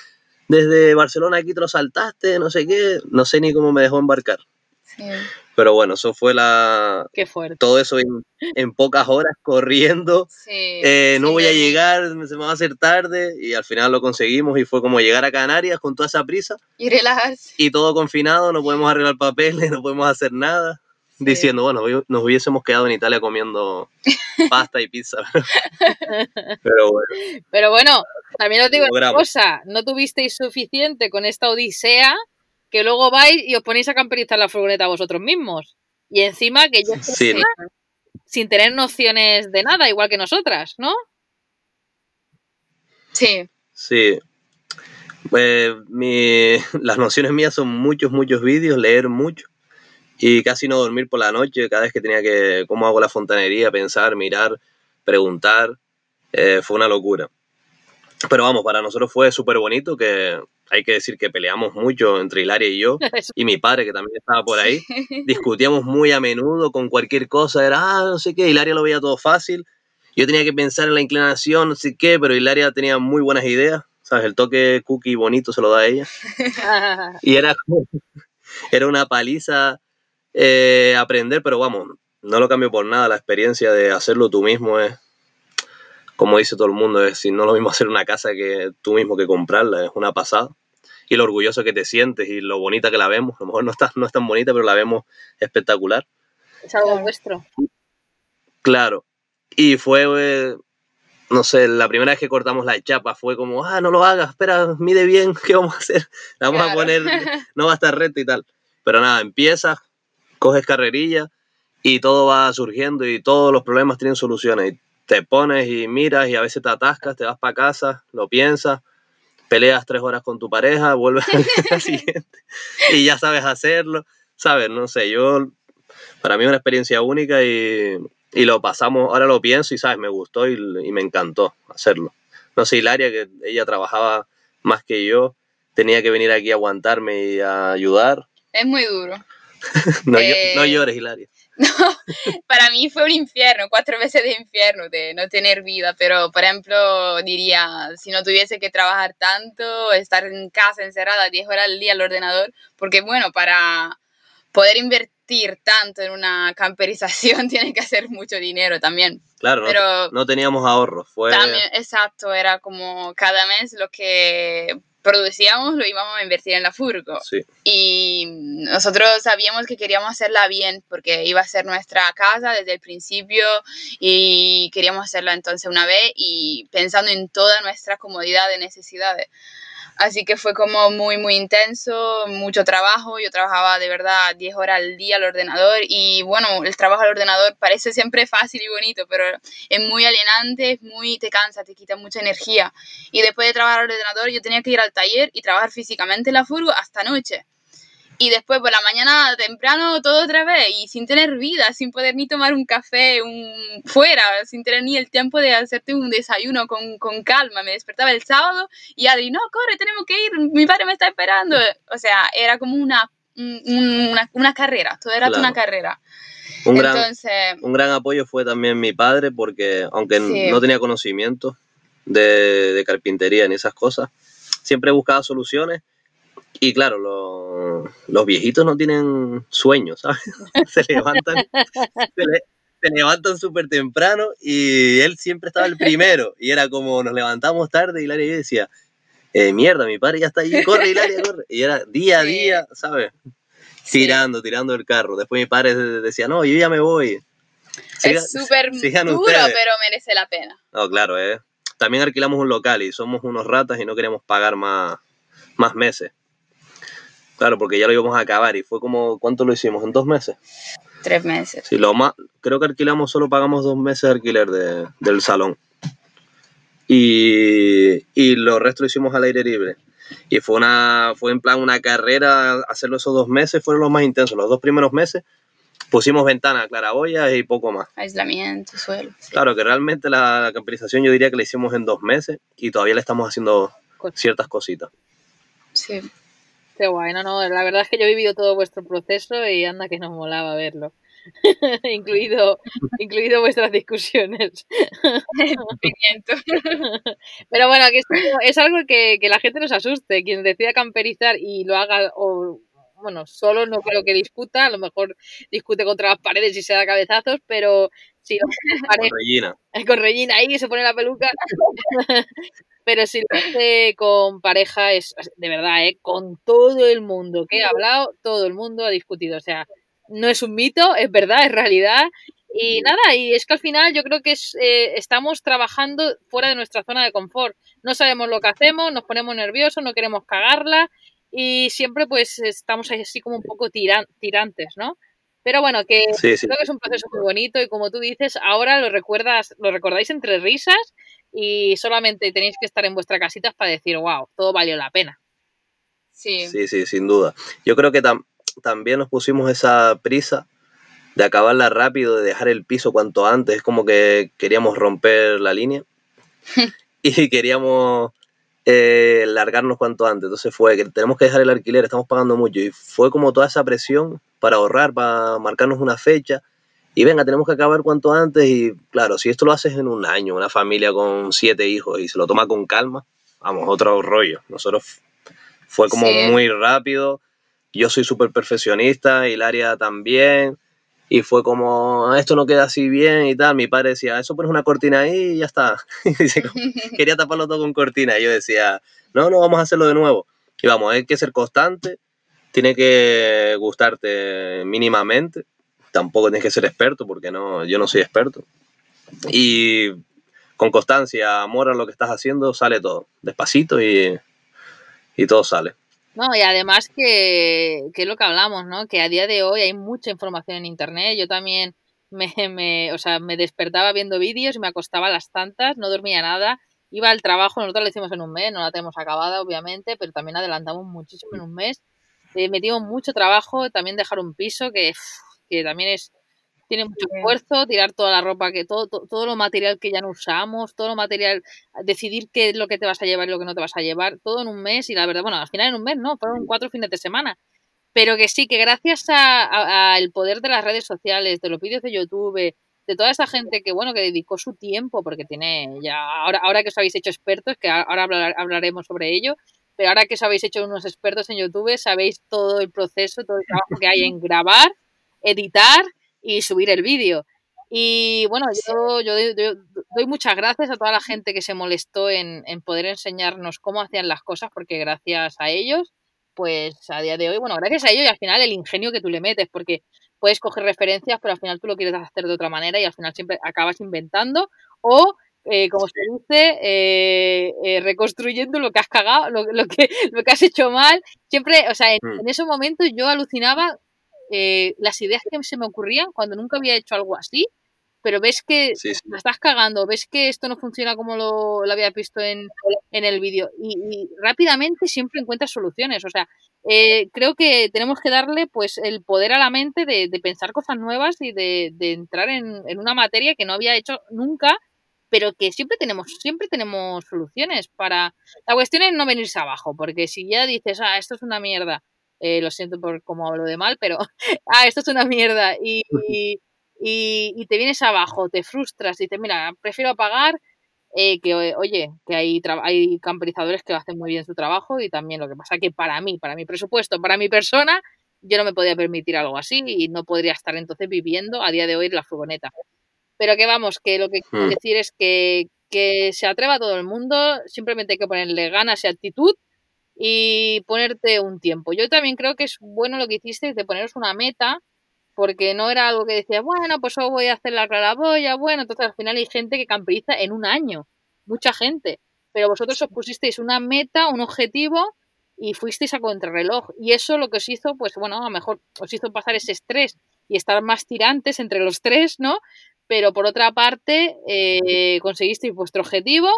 desde Barcelona aquí te los saltaste, no sé qué. No sé ni cómo me dejó embarcar. Sí. Pero bueno, eso fue la... Qué fuerte. Todo eso en, pocas horas corriendo. Sí, eh, no voy a llegar, se me va a hacer tarde y al final lo conseguimos y fue como llegar a Canarias con toda esa prisa. Y relajarse. Y todo confinado, no podemos arreglar papeles, no podemos hacer nada. Diciendo, bueno, nos hubiésemos quedado en Italia comiendo pasta y pizza. Pero bueno. Pero bueno, también os digo una cosa, no tuvisteis suficiente con esta odisea que luego vais y os ponéis a camperizar la furgoneta vosotros mismos. Y encima que yo sin tener nociones de nada, igual que nosotras, ¿no? Sí. Sí. Pues las nociones mías son muchos, muchos vídeos, leer mucho y casi no dormir por la noche, cada vez que tenía que, cómo hago la fontanería, pensar, mirar, preguntar, eh, fue una locura. Pero vamos, para nosotros fue súper bonito que hay que decir que peleamos mucho entre Hilaria y yo, y mi padre, que también estaba por ahí. Discutíamos muy a menudo con cualquier cosa, era, ah, no sé qué, Hilaria lo veía todo fácil. Yo tenía que pensar en la inclinación, no sé qué, pero Hilaria tenía muy buenas ideas, ¿sabes? El toque cookie bonito se lo da a ella. y era, era una paliza eh, aprender, pero vamos, no lo cambio por nada. La experiencia de hacerlo tú mismo es, como dice todo el mundo, es si no lo mismo hacer una casa que tú mismo que comprarla, es una pasada. Y lo orgulloso que te sientes y lo bonita que la vemos. A lo mejor no, está, no es tan bonita, pero la vemos espectacular. Es algo vuestro. Claro. Y fue, eh, no sé, la primera vez que cortamos la chapa fue como, ah, no lo hagas, espera, mide bien, ¿qué vamos a hacer? La vamos a poner, no va a estar recta y tal. Pero nada, empiezas, coges carrerilla y todo va surgiendo y todos los problemas tienen soluciones te pones y miras y a veces te atascas, te vas para casa, lo piensas, peleas tres horas con tu pareja, vuelves al día siguiente y ya sabes hacerlo, ¿sabes? No sé, yo, para mí es una experiencia única y, y, lo pasamos, ahora lo pienso y, ¿sabes? Me gustó y, y me encantó hacerlo. No sé, Hilaria, que ella trabajaba más que yo, tenía que venir aquí a aguantarme y a ayudar. Es muy duro. no, no eh, llores, Hilaria. No, para mí fue un infierno, cuatro veces de infierno de no tener vida, pero por ejemplo diría, si no tuviese que trabajar tanto, estar en casa encerrada 10 horas al día al ordenador, porque bueno, para poder invertir tanto en una camperización tiene que hacer mucho dinero también. Claro, pero no, teníamos ahorros, fue... También, exacto, era como cada mes lo que producíamos lo íbamos a invertir en la furgo. Y nosotros sabíamos que queríamos hacerla bien porque iba a ser nuestra casa desde el principio y queríamos hacerla entonces una vez y pensando en toda nuestra comodidad de necesidades. Así que fue como muy, muy intenso, mucho trabajo. Yo trabajaba de verdad 10 horas al día al ordenador y bueno, el trabajo al ordenador parece siempre fácil y bonito, pero es muy alienante, es muy, te cansa, te quita mucha energía. Y después de trabajar al ordenador yo tenía que ir al taller y trabajar físicamente en la furgo hasta noche y después por la mañana temprano todo otra vez y sin tener vida, sin poder ni tomar un café un, fuera, sin tener ni el tiempo de hacerte un desayuno con, con calma. Me despertaba el sábado y Adri, no, corre, tenemos que ir, mi padre me está esperando. O sea, era como una, una, una carrera, todo era una carrera. Un, Entonces, gran, un gran apoyo fue también mi padre porque aunque no tenía conocimiento de, de carpintería ni esas cosas, siempre buscaba soluciones y claro, los viejitos no tienen sueños, ¿sabes? se levantan, se, levantan súper temprano y él siempre estaba el primero. Y era como nos levantamos tarde y Hilaria decía, eh, mierda, mi padre ya está ahí, corre Hilaria, corre. Y era día a día, ¿sabes? Tirando, tirando el carro. Después mi padre decía, no, yo ya me voy. es súper duro, pero merece la pena. No, claro, eh. también alquilamos un local y somos unos ratas y no queríamos pagar más, más meses. Claro, porque ya lo íbamos a acabar y fue como, ¿cuánto lo hicimos? ¿En dos meses? Tres meses. Sí, lo más, creo que alquilamos, solo pagamos dos meses de alquiler de, del salón. Y, y lo resto lo hicimos al aire libre. Y fue una, fue en plan una carrera, hacerlo esos dos meses fueron los más intensos. Los dos primeros meses pusimos ventana, claraboyas y poco más. Aislamiento, suelo. Claro, que realmente la, la camperización yo diría que la hicimos en dos meses y todavía le estamos haciendo ciertas cositas. Sí. Qué guay, no, no, la verdad es que yo he vivido todo vuestro proceso y anda que nos molaba verlo. incluido, incluido vuestras discusiones. Pero bueno, que es, es algo que, que, la gente nos asuste. Quien decida camperizar y lo haga, o bueno, solo no creo que discuta, a lo mejor discute contra las paredes y se da cabezazos, pero si lo con Regina. Con Regina ahí se pone la peluca. Pero si lo hace con pareja, es de verdad, ¿eh? con todo el mundo que he hablado, todo el mundo ha discutido. O sea, no es un mito, es verdad, es realidad. Y nada, y es que al final yo creo que es, eh, estamos trabajando fuera de nuestra zona de confort. No sabemos lo que hacemos, nos ponemos nerviosos, no queremos cagarla y siempre pues estamos así como un poco tiran, tirantes, ¿no? Pero bueno, que sí, sí. creo que es un proceso muy bonito y como tú dices, ahora lo recuerdas, lo recordáis entre risas y solamente tenéis que estar en vuestra casita para decir, wow, todo valió la pena. Sí, sí, sí sin duda. Yo creo que tam también nos pusimos esa prisa de acabarla rápido, de dejar el piso cuanto antes, es como que queríamos romper la línea y queríamos eh, largarnos cuanto antes. Entonces fue que tenemos que dejar el alquiler, estamos pagando mucho y fue como toda esa presión para ahorrar, para marcarnos una fecha y venga, tenemos que acabar cuanto antes y claro, si esto lo haces en un año, una familia con siete hijos y se lo toma con calma, vamos, otro rollo. Nosotros fue como Sí. muy rápido, yo soy súper perfeccionista, Hilaria también, y fue como, esto no queda así bien y tal. Mi padre decía, eso pones una cortina ahí y ya está. Y dice, Quería taparlo todo con cortina. Y yo decía, no, no, vamos a hacerlo de nuevo. Y vamos, hay que ser constante, tiene que gustarte mínimamente. Tampoco tienes que ser experto, porque no, yo no soy experto. Y con constancia, amor a lo que estás haciendo, sale todo. Despacito y, y todo sale. No, y además que, que es lo que hablamos, ¿no? Que a día de hoy hay mucha información en internet. Yo también me, me, o sea, me despertaba viendo vídeos y me acostaba a las tantas, no dormía nada. Iba al trabajo, nosotros lo hicimos en un mes, no la tenemos acabada, obviamente, pero también adelantamos muchísimo en un mes. Eh, metimos mucho trabajo, también dejar un piso que, que también es tiene mucho esfuerzo, tirar toda la ropa, que todo, todo, todo, lo material que ya no usamos, todo lo material, decidir qué es lo que te vas a llevar y lo que no te vas a llevar, todo en un mes y la verdad, bueno, al final en un mes no, fueron cuatro fines de semana. Pero que sí, que gracias al poder de las redes sociales, de los vídeos de YouTube, de toda esa gente que, bueno, que dedicó su tiempo, porque tiene ya, ahora, ahora que os habéis hecho expertos, que ahora hablar, hablaremos sobre ello, pero ahora que os habéis hecho unos expertos en YouTube, sabéis todo el proceso, todo el trabajo que hay en grabar, editar y subir el vídeo. Y bueno, yo, yo, yo, doy muchas gracias a toda la gente que se molestó en, en, poder enseñarnos cómo hacían las cosas, porque gracias a ellos, pues a día de hoy, bueno, gracias a ellos y al final el ingenio que tú le metes, porque puedes coger referencias, pero al final tú lo quieres hacer de otra manera y al final siempre acabas inventando o eh, como se dice, eh, eh, reconstruyendo lo que has cagado, lo, lo, que, lo que has hecho mal. Siempre, o sea, en, en esos momentos yo alucinaba eh, las ideas que se me ocurrían cuando nunca había hecho algo así, pero ves que Sí, sí. la estás cagando, ves que esto no funciona como lo, lo había visto en, en el vídeo y, y, rápidamente siempre encuentras soluciones. O sea, eh, creo que tenemos que darle pues el poder a la mente de, de pensar cosas nuevas y de, de entrar en, en, una materia que no había hecho nunca, pero que siempre tenemos, siempre tenemos soluciones para... La cuestión es no venirse abajo, porque si ya dices, ah, esto es una mierda, eh, lo siento por cómo hablo de mal, pero, ah, esto es una mierda, y, y, y, y te vienes abajo, te frustras y dices, mira, prefiero apagar eh, que, oye, que hay, hay camperizadores que hacen muy bien su trabajo y también lo que pasa que para mí, para mi presupuesto, para mi persona, yo no me podía permitir algo así y no podría estar entonces viviendo a día de hoy en la furgoneta. Pero que vamos, que lo que quiero decir es que, que se atreva todo el mundo, simplemente hay que ponerle ganas y actitud y ponerte un tiempo. Yo también creo que es bueno lo que hiciste de poneros una meta, porque no era algo que decías, bueno, pues yo voy a hacer la claraboya, bueno, entonces al final hay gente que camperiza en un año. mucha gente, pero vosotros os pusisteis una meta, un objetivo y fuisteis a contrarreloj. Y eso lo que os hizo, pues bueno, a lo mejor os hizo pasar ese estrés y estar más tirantes entre los tres, ¿no? Pero por otra parte, eh, conseguisteis vuestro objetivo,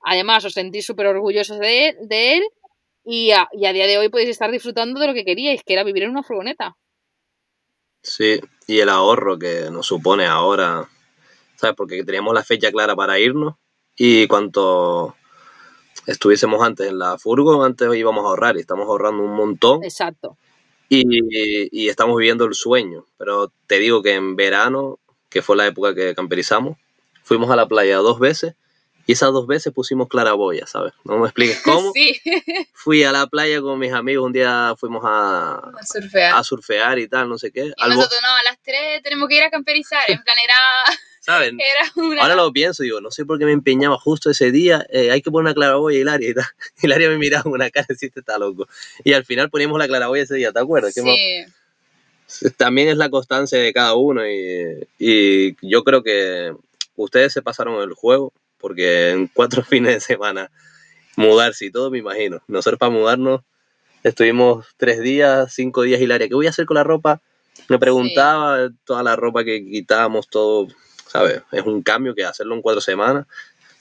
además os sentís súper orgullosos de él, de él y, a, y a día de hoy podéis estar disfrutando de lo que queríais, que era vivir en una furgoneta. Sí, y el ahorro que nos supone ahora, ¿sabes? Porque teníamos la fecha clara para irnos y cuanto estuviésemos antes en la furgo, antes íbamos a ahorrar y estamos ahorrando un montón. Exacto. Y, y, estamos viviendo el sueño. Pero te digo que en verano, que fue la época que camperizamos, fuimos a la playa dos veces y esas dos veces pusimos claraboya, ¿sabes? No me expliques cómo. Sí. Fui a la playa con mis amigos, un día fuimos a, A surfear. a surfear y tal, no sé qué. Y Algo, nosotros, no, a las 3 tenemos que ir a camperizar. En plan, era, ¿saben? era una... Ahora lo pienso, digo, no sé por qué me empeñaba justo ese día, eh, hay que poner una claraboya y Hilaria y tal. Hilaria me miraba con una cara y este está loco. Y al final poníamos la claraboya ese día, ¿te acuerdas? Qué Sí, también es la constancia de cada uno y, y yo creo que ustedes se pasaron el juego porque en cuatro fines de semana mudarse y todo, me imagino. Nosotros para mudarnos estuvimos tres días, cinco días Hilaria, ¿qué voy a hacer con la ropa? Me preguntaba toda la ropa que quitábamos, todo, ¿sabes? Es un cambio que hacerlo en cuatro semanas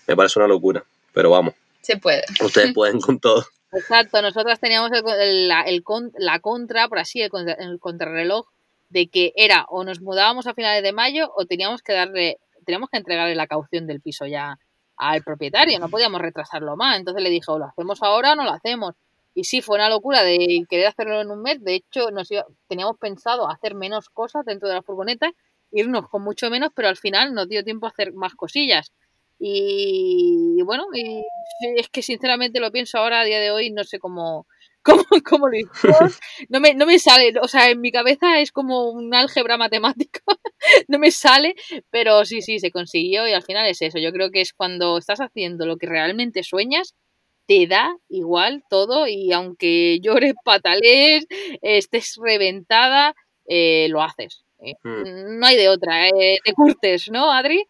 me parece una locura, pero vamos, se puede. ustedes pueden con todo. Exacto, nosotras teníamos el, el- la, el con- la contra, por así, el, el contrarreloj, de que era o nos mudábamos a finales de mayo o teníamos que darle, teníamos que entregarle la caución del piso ya al propietario, no podíamos retrasarlo más. Entonces le dije, o lo hacemos ahora o no lo hacemos. Y sí, fue una locura de querer hacerlo en un mes. De hecho, nos teníamos pensado hacer menos cosas dentro de la furgoneta, irnos con mucho menos, pero al final nos dio tiempo a hacer más cosillas. Y, bueno, y es que sinceramente lo pienso ahora a día de hoy, no sé cómo, cómo, cómo lo hicimos. No me, no me sale, o sea, en mi cabeza es como un álgebra matemático, no me sale, pero sí, sí, se consiguió y al final es eso. Yo creo que es cuando estás haciendo lo que realmente sueñas, te da igual todo y aunque llores, patalees, estés reventada, eh, lo haces. Eh, Hmm. No hay de otra, eh, te curtes, ¿no, Adri?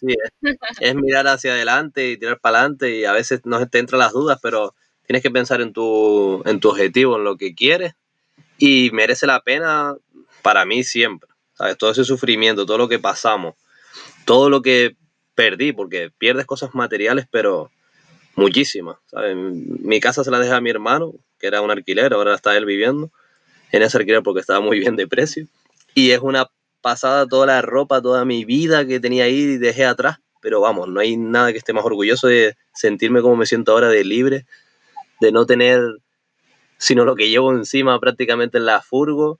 Sí, es, es mirar hacia adelante y tirar para adelante y a veces no te entran las dudas, pero tienes que pensar en tu, en tu objetivo, en lo que quieres y merece la pena para mí siempre. ¿sabes? Todo ese sufrimiento, todo lo que pasamos, todo lo que perdí, porque pierdes cosas materiales, pero muchísimas. ¿sabes? Mi casa se la dejé a mi hermano, que era un alquiler, ahora está él viviendo en ese alquiler porque estaba muy bien de precio. Y es una pasada toda la ropa, toda mi vida que tenía ahí y dejé atrás. Pero vamos, no hay nada que esté más orgulloso de sentirme como me siento ahora, de libre, de no tener sino lo que llevo encima prácticamente en la furgo.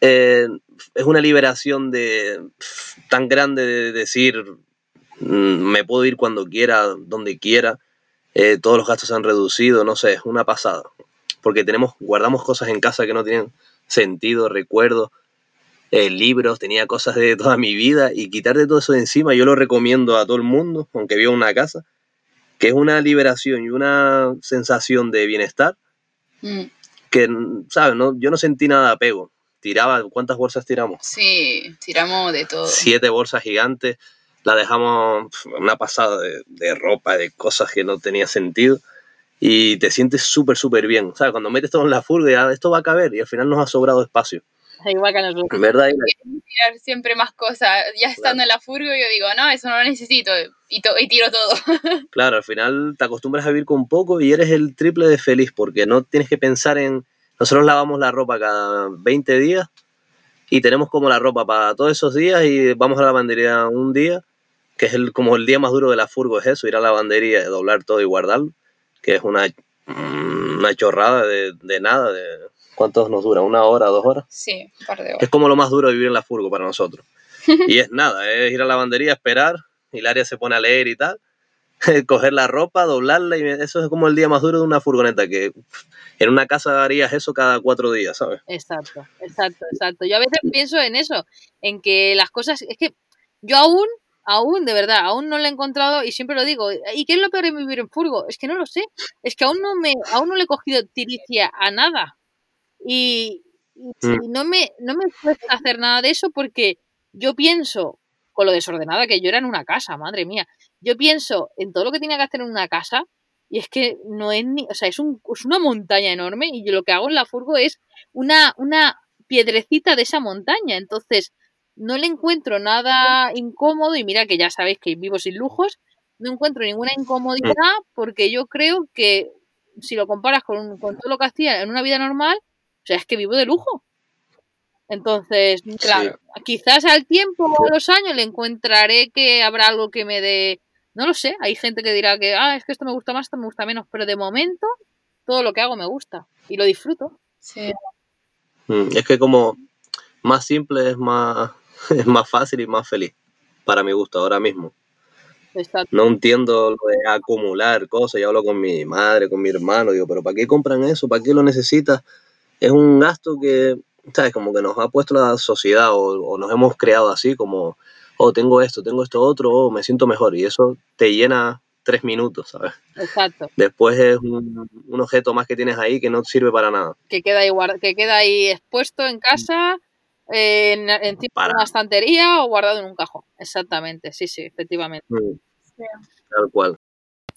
Eh, es una liberación de tan grande de decir mm, me puedo ir cuando quiera, donde quiera. Eh, todos los gastos se han reducido, no sé, es una pasada. Porque tenemos, guardamos cosas en casa que no tienen sentido, recuerdos, eh, libros, tenía cosas de toda mi vida y quitarte todo eso de encima, yo lo recomiendo a todo el mundo, aunque viva una casa, que es una liberación y una sensación de bienestar Mm, que, ¿sabes? No, yo no sentí nada de apego. Tiraba, ¿cuántas bolsas tiramos? Sí, tiramos de todo. Siete bolsas gigantes, la dejamos una pasada de, de ropa, de cosas que no tenía sentido y te sientes súper, súper bien. ¿Sabes? Cuando metes todo en la furga, ya, esto va a caber y al final nos ha sobrado espacio. Igual que a nosotros. En verdad, Tirar siempre más cosas. Ya estando en la furgo, yo digo, no, eso no lo necesito. Y, to- y tiro todo. Claro, al final te acostumbras a vivir con poco y eres el triple de feliz porque no tienes que pensar en... Nosotros lavamos la ropa cada 20 días y tenemos como la ropa para todos esos días y vamos a la lavandería un día, que es el, como el día más duro de la furgo, es eso, ir a la lavandería, doblar todo y guardarlo, que es una, una chorrada de, de nada, de... ¿Cuántos nos dura? ¿Una hora, dos horas? Sí, un par de horas. Es como lo más duro de vivir en la furgo para nosotros. Y es nada, es ir a la lavandería, esperar, Hilaria se pone a leer y tal, coger la ropa, doblarla, y eso es como el día más duro de una furgoneta, que en una casa harías eso cada cuatro días, ¿sabes? Exacto, exacto, exacto. Yo a veces pienso en eso, en que las cosas, es que yo aún, aún, de verdad, aún no lo he encontrado y siempre lo digo. ¿Y qué es lo peor de vivir en furgo? Es que no lo sé. Es que aún no me, aún no le he cogido tiricia a nada. Y, y Mm. no me, no me cuesta hacer nada de eso porque yo pienso, con lo desordenada que yo era en una casa, madre mía, yo pienso en todo lo que tiene que hacer en una casa y es que no es ni, o sea, es, un, es una montaña enorme y yo lo que hago en la furgo es una, una piedrecita de esa montaña. Entonces, no le encuentro nada incómodo y mira que ya sabéis que vivo sin lujos, no encuentro ninguna incomodidad porque yo creo que si lo comparas con, con todo lo que hacía en una vida normal, o sea, es que vivo de lujo. Entonces, claro, quizás al tiempo o a los años le encontraré que habrá algo que me dé, no lo sé, hay gente que dirá que, ah, es que esto me gusta más, esto me gusta menos, pero de momento todo lo que hago me gusta y lo disfruto. Sí. Mm, es que como más simple es más, es más fácil y más feliz, para mi gusto, ahora mismo. No entiendo lo de acumular cosas, yo hablo con mi madre, con mi hermano, digo, pero ¿para qué compran eso? ¿Para qué lo necesitas? Es un gasto que, ¿sabes? Como que nos ha puesto la sociedad o, nos hemos creado así, como, oh, tengo esto, tengo esto otro, oh, me siento mejor. Y eso te llena tres minutos, ¿sabes? Exacto. Después es un, objeto más que tienes ahí que no sirve para nada. Que queda ahí, que queda ahí expuesto en casa, en, en una estantería o guardado en un cajón. Exactamente, sí, sí, efectivamente. Mm. Tal cual.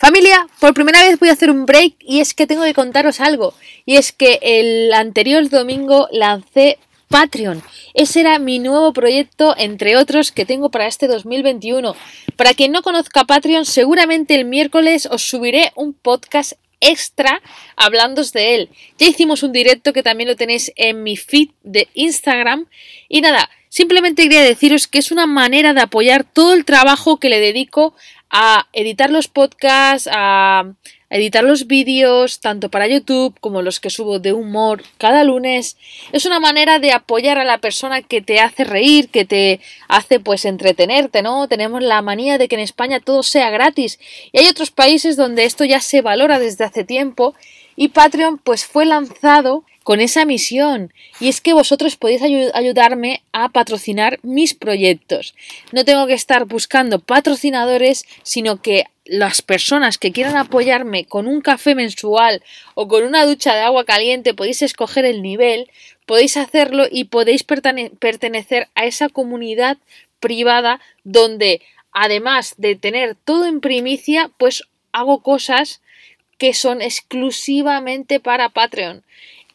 Familia, por primera vez voy a hacer un break y es que tengo que contaros algo. Y es que el anterior domingo lancé Patreon. Ese era mi nuevo proyecto, entre otros, que tengo para este 2021. Para quien no conozca Patreon, seguramente el miércoles os subiré un podcast extra hablando de él. Ya hicimos un directo que también lo tenéis en mi feed de Instagram. Y nada, simplemente quería deciros que es una manera de apoyar todo el trabajo que le dedico a editar los podcasts, a editar los vídeos, tanto para YouTube como los que subo de humor cada lunes. Es una manera de apoyar a la persona que te hace reír, que te hace pues entretenerte, ¿no? Tenemos la manía de que en España todo sea gratis y hay otros países donde esto ya se valora desde hace tiempo y Patreon pues fue lanzado con esa misión y es que vosotros podéis ayudarme a patrocinar mis proyectos. No tengo que estar buscando patrocinadores, sino que las personas que quieran apoyarme con un café mensual o con una ducha de agua caliente podéis escoger el nivel, podéis hacerlo y podéis pertenecer a esa comunidad privada donde además de tener todo en primicia, pues hago cosas que son exclusivamente para Patreon.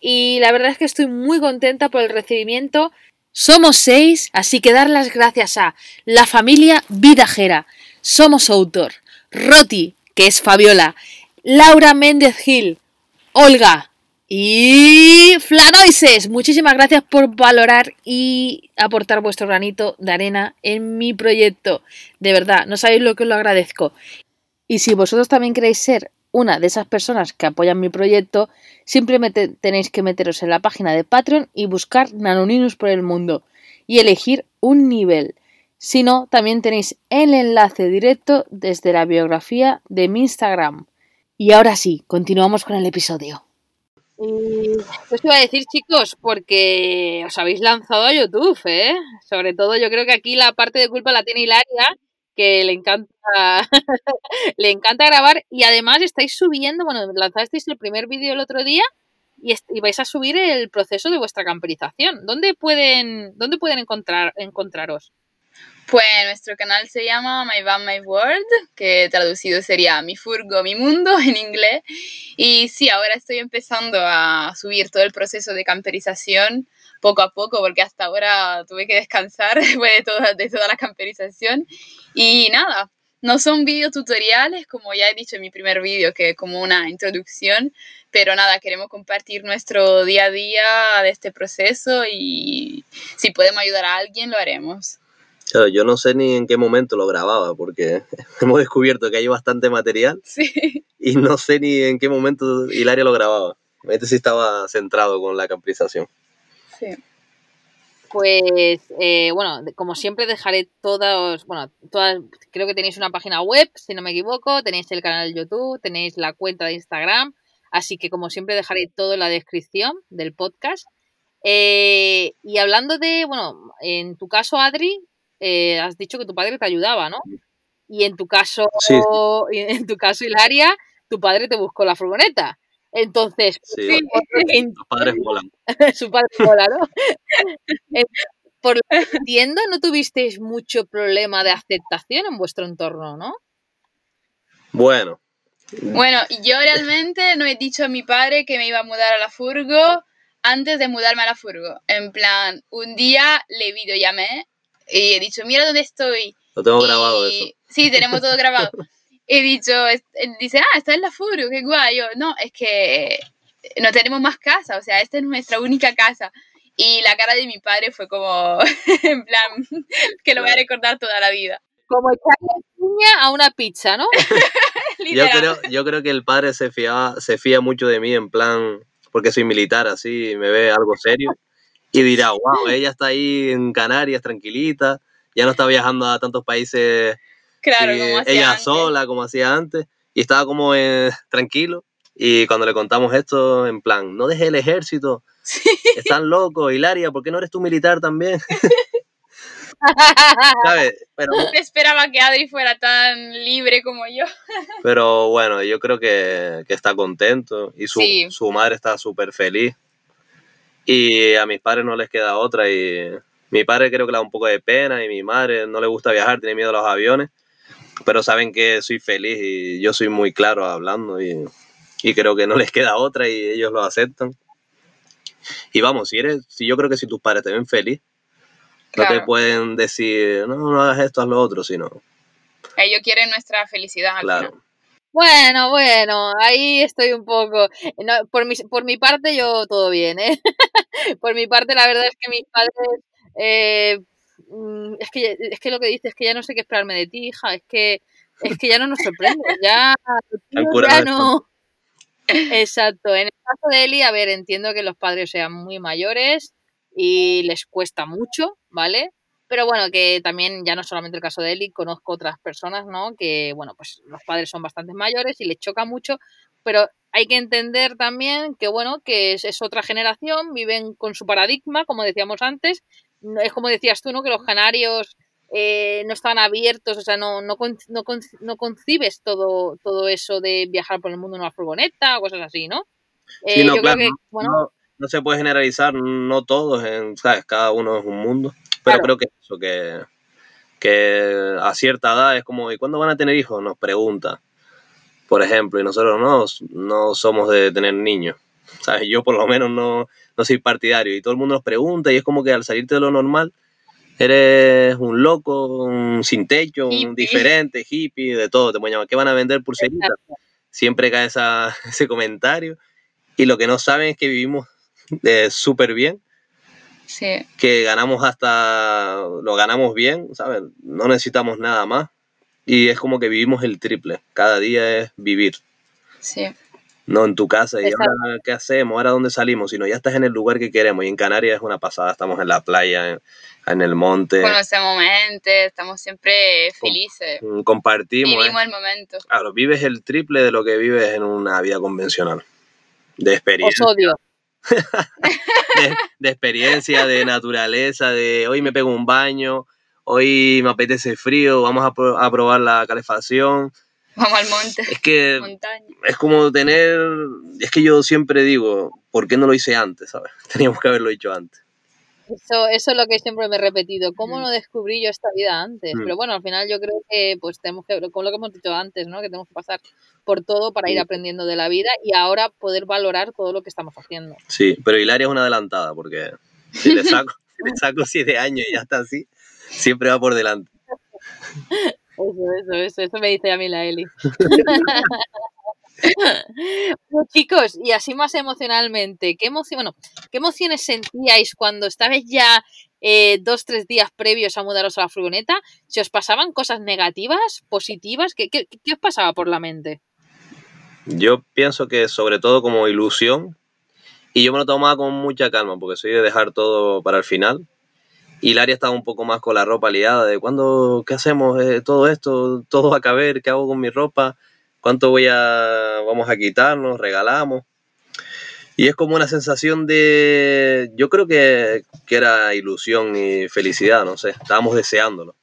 Y la verdad es que estoy muy contenta por el recibimiento. Somos seis, así que dar las gracias a la familia Vidajera. Somos autor. Roti, que es Fabiola. Laura Méndez Gil. Olga. Y Flanoises, muchísimas gracias por valorar y aportar vuestro granito de arena en mi proyecto. De verdad, no sabéis lo que os lo agradezco. Y si vosotros también queréis ser una de esas personas que apoyan mi proyecto, simplemente tenéis que meteros en la página de Patreon y buscar Nanoninus por el mundo y elegir un nivel. Si no, también tenéis el enlace directo desde la biografía de mi Instagram. Y ahora sí, continuamos con el episodio. Os iba a decir, chicos, porque os habéis lanzado a YouTube, ¿eh? Sobre todo yo creo que aquí la parte de culpa la tiene Hilaria, que le encanta, le encanta grabar y además estáis subiendo, bueno, lanzasteis el primer vídeo el otro día y, vais a subir el proceso de vuestra camperización. ¿Dónde pueden, dónde pueden encontrar, encontraros? Pues nuestro canal se llama My Van My World, que traducido sería Mi Furgo, Mi Mundo en inglés. Y sí, ahora estoy empezando a subir todo el proceso de camperización poco a poco, porque hasta ahora tuve que descansar después de toda, de toda la camperización. Y nada, no son videos tutoriales, como ya he dicho en mi primer vídeo, que es como una introducción, pero nada, queremos compartir nuestro día a día de este proceso y si podemos ayudar a alguien, lo haremos. yo no sé ni en qué momento lo grababa, porque hemos descubierto que hay bastante material sí. y no sé ni en qué momento Hilaria lo grababa. Este sí estaba centrado con la camperización. Pues, eh, bueno, como siempre dejaré todos, bueno, todas, creo que tenéis una página web, si no me equivoco, tenéis el canal de YouTube, tenéis la cuenta de Instagram, así que como siempre dejaré todo en la descripción del podcast. Eh, y hablando de, bueno, en tu caso, Adri, eh, has dicho que tu padre te ayudaba, ¿no? Y en tu caso, en tu caso, Hilaria, tu padre te buscó la furgoneta. Entonces, sí, sus padres molan. su padre mola, ¿no? Por lo que entiendo, no tuvisteis mucho problema de aceptación en vuestro entorno, ¿no? Bueno. Bueno, yo realmente no he dicho a mi padre que me iba a mudar a la furgo antes de mudarme a la furgo. En plan, un día le videollamé y he dicho, mira dónde estoy. Lo tengo grabado eso. Sí, tenemos todo grabado. He dicho, él dice, ah, está en la furgo, qué guay. Yo, no, es que no tenemos más casa, o sea, esta es nuestra única casa. Y la cara de mi padre fue como, en plan, que lo voy a recordar toda la vida. Como echarle piña a una pizza, ¿no? yo, creo, yo creo que el padre se, fiaba, se fía mucho de mí, en plan, porque soy militar, así, me ve algo serio. Y dirá, wow, ella está ahí en Canarias, tranquilita, ya no está viajando a tantos países claro, como ella sola, como hacía antes, y estaba como eh, tranquilo. Y cuando le contamos esto, en plan, no deje el ejército, están locos, Hilaria, ¿por qué no eres tú militar también? ¿Sabes? Pero, no esperaba que Adri fuera tan libre como yo. pero bueno, yo creo que, está contento y su, su madre está súper feliz. Y a mis padres no les queda otra y mi padre creo que le da un poco de pena y mi madre no le gusta viajar, tiene miedo a los aviones, pero saben que soy feliz y yo soy muy claro hablando y, y creo que no les queda otra y ellos lo aceptan. Y vamos, si eres, si yo creo que si tus padres te ven feliz, no te pueden decir, no, no hagas esto, haz lo otro, sino... Ellos quieren nuestra felicidad. claro. Bueno, bueno, ahí estoy un poco. por, mi, por mi parte, yo todo bien, ¿eh? por mi parte, la verdad es que mis padres. Eh, es, que, es que lo que dices es que ya no sé qué esperarme de ti, hija. Es que, es que ya no nos sorprende. Ya, ya no. Exacto. En el caso de Eli, a ver, entiendo que los padres sean muy mayores y les cuesta mucho, ¿vale? Pero bueno, que también ya no solamente el caso de Eli, conozco otras personas, ¿no? Que, bueno, pues los padres son bastante mayores y les choca mucho, pero hay que entender también que, bueno, que es, otra generación, viven con su paradigma, como decíamos antes. Es como decías tú, ¿no? Que los canarios eh, no estaban abiertos, o sea, no, no, no, no, concibes todo, todo eso de viajar por el mundo en una furgoneta o cosas así, ¿no? sí, no, claro, bueno, no se puede generalizar, no todos, en, ¿sabes? Cada uno es un mundo. Pero creo que eso, que, que a cierta edad es como, ¿y cuándo van a tener hijos? Nos pregunta, por ejemplo, y nosotros no, no somos de tener niños. ¿Sabes? Yo por lo menos no, no soy partidario y todo el mundo nos pregunta y es como que al salirte de lo normal eres un loco, un sin techo, un diferente, hippie, de todo. Te llamar, ¿qué van a vender pulseritas? Siempre cae esa, ese comentario. Y lo que no saben es que vivimos eh, súper bien. Sí. Que ganamos hasta, lo ganamos bien, ¿sabes? No necesitamos nada más. Y es como que vivimos el triple. Cada día es vivir. Sí. No en tu casa y ahora qué hacemos, ahora dónde salimos, sino ya estás en el lugar que queremos. Y en Canarias es una pasada, estamos en la playa, en, el monte. Conocemos gente, estamos siempre felices. Mm, compartimos. Vivimos el momento. Claro, vives el triple de lo que vives en una vida convencional. De experiencia. Os odio de, experiencia, de naturaleza, de hoy me pego un baño, hoy me apetece frío, vamos a, probar la calefacción. Vamos al monte. Es que es como tener, es que yo siempre digo, ¿por qué no lo hice antes? ¿sabes? Teníamos que haberlo hecho antes. Eso, eso es lo que siempre me he repetido. ¿Cómo no descubrí yo esta vida antes? Pero bueno, al final yo creo que pues tenemos que, como lo que hemos dicho antes, ¿no? Que tenemos que pasar por todo para ir aprendiendo de la vida y ahora poder valorar todo lo que estamos haciendo. Sí, pero Hilaria es una adelantada porque si le saco, le saco siete años y ya está así, siempre va por delante. Eso, eso, eso, eso me dice a mí la Eli. chicos, y así más emocionalmente, ¿qué, emoción, bueno, ¿qué emociones sentíais cuando estabais ya eh, dos, tres días previos a mudaros a la furgoneta? ¿Se os pasaban cosas negativas, positivas? ¿Qué, qué, qué os pasaba por la mente? Yo pienso que sobre todo como ilusión, y yo me lo tomaba con mucha calma, porque soy de dejar todo para el final. Y Laria estaba un poco más con la ropa liada, de cuándo, qué hacemos, eh, todo esto, todo va a caber, qué hago con mi ropa cuánto voy a, vamos a quitarnos, regalamos. Y es como una sensación de, yo creo que, que era ilusión y felicidad, no sé, estábamos deseándolo.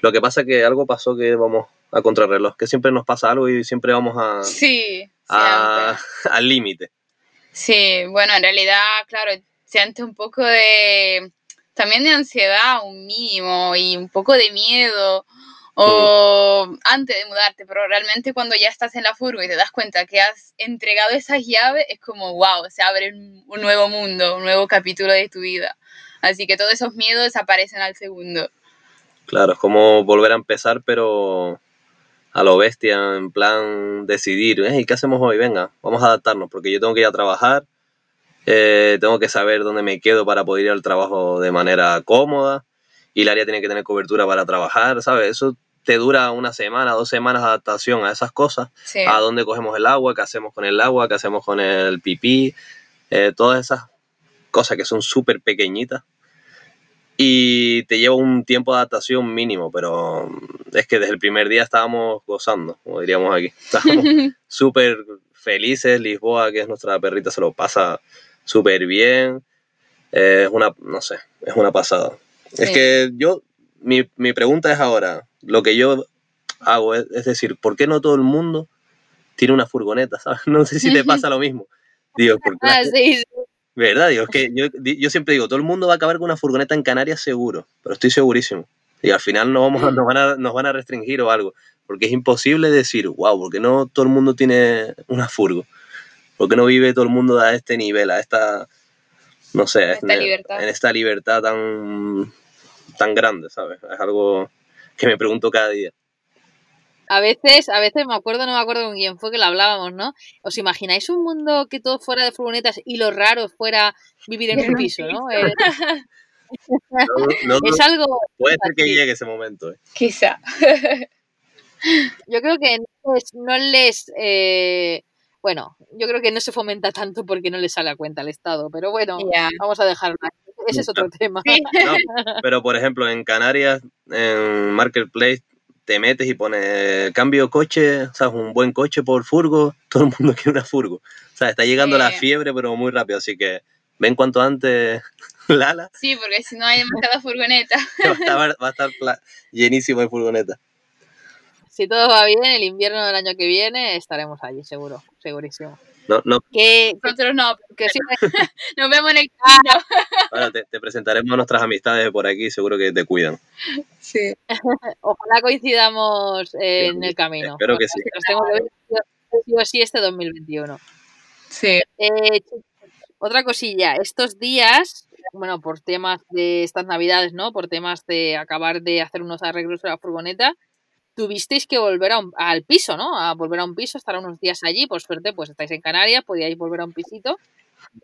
Lo que pasa es que algo pasó que vamos a contrarreloj, que siempre nos pasa algo y siempre vamos a, sí, al límite. Sí, bueno, en realidad, claro, siente un poco de, también de ansiedad, un mínimo, y un poco de miedo, o antes de mudarte, pero realmente cuando ya estás en la furgo y te das cuenta que has entregado esas llaves, es como, wow, se abre un, nuevo mundo, un nuevo capítulo de tu vida. Así que todos esos miedos desaparecen al segundo. Claro, es como volver a empezar, pero a lo bestia, en plan decidir, ¿y ¿qué hacemos hoy? Venga, vamos a adaptarnos, porque yo tengo que ir a trabajar, eh, tengo que saber dónde me quedo para poder ir al trabajo de manera cómoda, y el área tiene que tener cobertura para trabajar, ¿sabes? Eso te dura una semana, dos semanas de adaptación a esas cosas, a dónde cogemos el agua, qué hacemos con el agua, qué hacemos con el pipí, eh, todas esas cosas que son súper pequeñitas. Y te lleva un tiempo de adaptación mínimo, pero es que desde el primer día estábamos gozando, como diríamos aquí. Estábamos súper felices. Lisboa, que es nuestra perrita, se lo pasa súper bien. es una, no sé, es una pasada. Es que yo, mi, mi pregunta es ahora, lo que yo hago es, decir, ¿por qué no todo el mundo tiene una furgoneta? No sé si te pasa lo mismo. Digo, porque ah, sí, ¿Verdad? Digo, que yo, yo, siempre digo, todo el mundo va a acabar con una furgoneta en Canarias seguro, pero estoy segurísimo. Y al final nos, vamos, nos, van a, nos van a restringir o algo, porque es imposible decir, wow, porque no todo el mundo tiene una furgo? ¿Por qué no vive todo el mundo a este nivel, a esta, no sé, esta libertad. en esta libertad tan, tan grande, ¿sabes? Es algo que me pregunto cada día. A veces, a veces me acuerdo, no me acuerdo con quién fue que lo hablábamos, ¿no? ¿Os imagináis un mundo que todo fuera de furgonetas y lo raro fuera vivir en un piso, ¿no? Eh, es algo... Puede ser que llegue ese momento. ¿eh? Quizá. Yo creo que no les... Eh, bueno, yo creo que no se fomenta tanto porque no le sale a cuenta al Estado, pero bueno, vamos a dejarlo. Ese es otro tema. pero por ejemplo, en Canarias, en Marketplace, te metes y pones cambio coche, o sea, un buen coche por furgo, todo el mundo quiere una furgo. O sea, está llegando la fiebre, pero muy rápido, así que ven cuanto antes, Lala. Sí, porque si no hay demasiada furgoneta. va a estar, llenísimo de furgoneta si todo va bien, el invierno del año que viene estaremos allí, seguro, segurísimo. No, no. Que, Nosotros no, que sí, nos vemos en el camino. Bueno, te, presentaremos a nuestras amistades por aquí, seguro que te cuidan. Sí. Ojalá coincidamos en el camino. Espero que sí. Nos tengo que ver sí este 2021. Sí. Eh, otra cosilla, estos días, bueno, por temas de estas navidades, ¿no? Por temas de acabar de hacer unos arreglos de la furgoneta, tuvisteis que volver a al piso, ¿no? A volver a un piso, estar unos días allí, por suerte, pues estáis en Canarias, podíais volver a un pisito.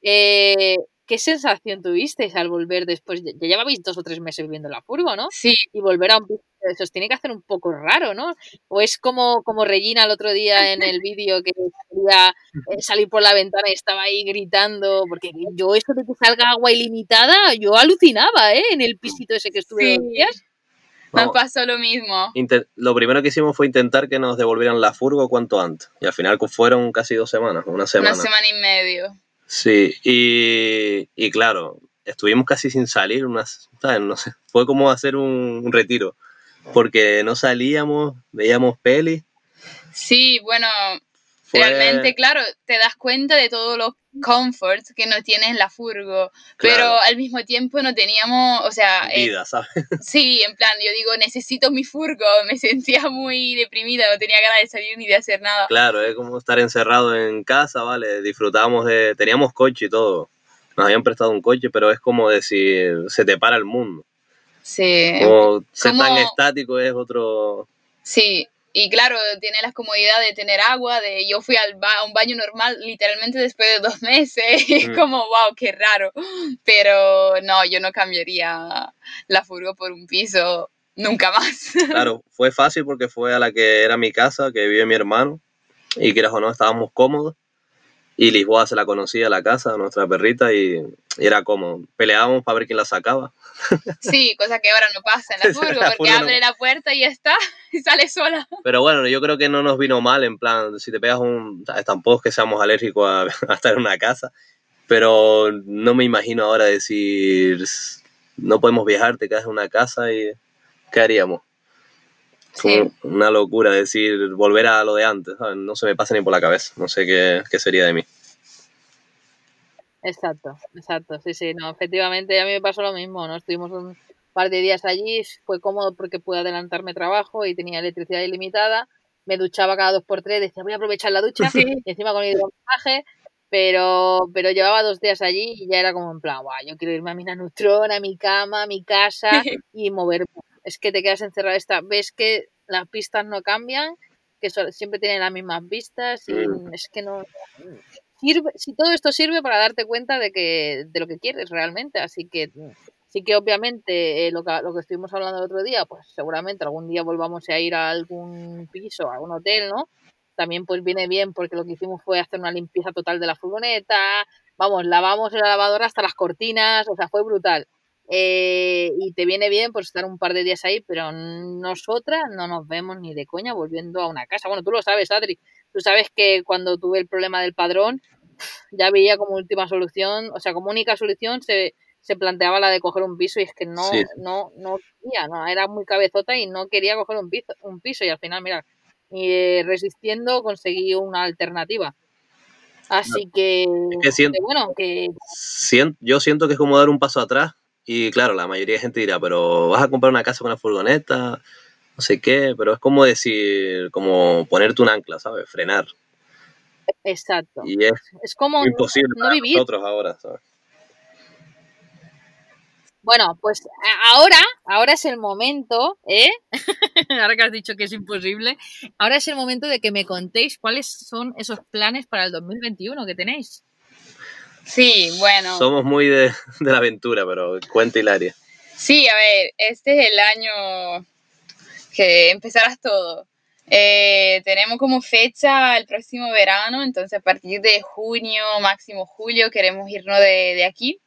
Eh, ¿Qué sensación tuvisteis al volver después? Ya llevabais dos o tres meses viviendo la furgo, ¿no? Sí. Y volver a un piso, eso os tiene que hacer un poco raro, ¿no? O es como, como Regina el otro día en el vídeo que quería eh, salir por la ventana y estaba ahí gritando, porque yo eso de que salga agua ilimitada, yo alucinaba, ¿eh? En el pisito ese que estuve dos días me pasó lo mismo. lo primero que hicimos fue intentar que nos devolvieran la furgo cuanto antes. Y al final fueron casi dos semanas, una semana. Una semana y medio. Sí, y, y claro, estuvimos casi sin salir, unas, No sé, fue como hacer un, retiro, porque no salíamos, veíamos peli. Sí, bueno, realmente, claro, te das cuenta de todos los comfort que no tienes la furgo, pero al mismo tiempo no teníamos, o sea... Eh, Vida, ¿sabes? Sí, en plan, yo digo, necesito mi furgo, me sentía muy deprimida, no tenía ganas de salir ni de hacer nada. Claro, es como estar encerrado en casa, ¿vale? Disfrutábamos de... Teníamos coche y todo, nos habían prestado un coche, pero es como decir, se te para el mundo. Sí. Como ser tan estático es otro... Sí, y claro, tiene las comodidades de tener agua, de yo fui al a un baño normal literalmente después de dos meses, y mm. como, wow, qué raro. Pero no, yo no cambiaría la furgo por un piso nunca más. Claro, fue fácil porque fue a la que era mi casa, que vive mi hermano, y quieras o no, estábamos cómodos. Y Lisboa se la conocía la casa, nuestra perrita, y, era como, peleábamos para ver quién la sacaba. Sí, cosa que ahora no pasa en la furgo, porque abre la puerta y ya está, y sale sola. Pero bueno, yo creo que no nos vino mal, en plan, si te pegas un... Tampoco es que seamos alérgicos a, estar en una casa, pero no me imagino ahora decir, no podemos viajar, te quedas en una casa y ¿qué haríamos? Sí. Una locura decir volver a lo de antes, no se me pasa ni por la cabeza, no sé qué, qué sería de mí. Exacto, exacto, sí, sí, no, efectivamente a mí me pasó lo mismo, ¿no? Estuvimos un par de días allí, fue cómodo porque pude adelantarme trabajo y tenía electricidad ilimitada, me duchaba cada dos por tres, decía voy a aprovechar la ducha, y encima con el hidromasaje, pero, pero llevaba dos días allí y ya era como en plan, guau, yo quiero irme a mi nanutrón, a mi cama, a mi casa y moverme. Es que te quedas encerrado esta, ves que las pistas no cambian, que siempre tienen las mismas vistas y mm. es que no sirve, si todo esto sirve para darte cuenta de que de lo que quieres realmente, así que sí que obviamente eh, lo, que, lo que estuvimos hablando el otro día, pues seguramente algún día volvamos a ir a algún piso, a algún hotel, ¿no? También pues viene bien porque lo que hicimos fue hacer una limpieza total de la furgoneta, vamos, lavamos en la lavadora hasta las cortinas, o sea, fue brutal. Eh, y te viene bien pues estar un par de días ahí, pero nosotras no nos vemos ni de coña volviendo a una casa. Bueno, tú lo sabes, Adri. Tú sabes que cuando tuve el problema del padrón, ya veía como última solución, o sea, como única solución se, se planteaba la de coger un piso y es que no, no, no quería, no, era muy cabezota y no quería coger un piso, un piso. Y al final, mira, eh, resistiendo conseguí una alternativa. Así que, bueno, que... yo siento que es como dar un paso atrás y claro, la mayoría de gente dirá, pero vas a comprar una casa con una furgoneta, no sé qué, pero es como decir, como ponerte un ancla, ¿sabes? Frenar. Exacto. Y es, como imposible no, para nosotros ahora, ¿sabes? Bueno, pues ahora, ahora es el momento, ¿eh? ahora que has dicho que es imposible, ahora es el momento de que me contéis cuáles son esos planes para el 2021 que tenéis. Sí, bueno. Somos muy de, la aventura, pero cuenta Hilaria. Sí, a ver, este es el año que empezarás todo. Eh, tenemos como fecha el próximo verano, entonces a partir de junio, máximo julio, queremos irnos de, de aquí.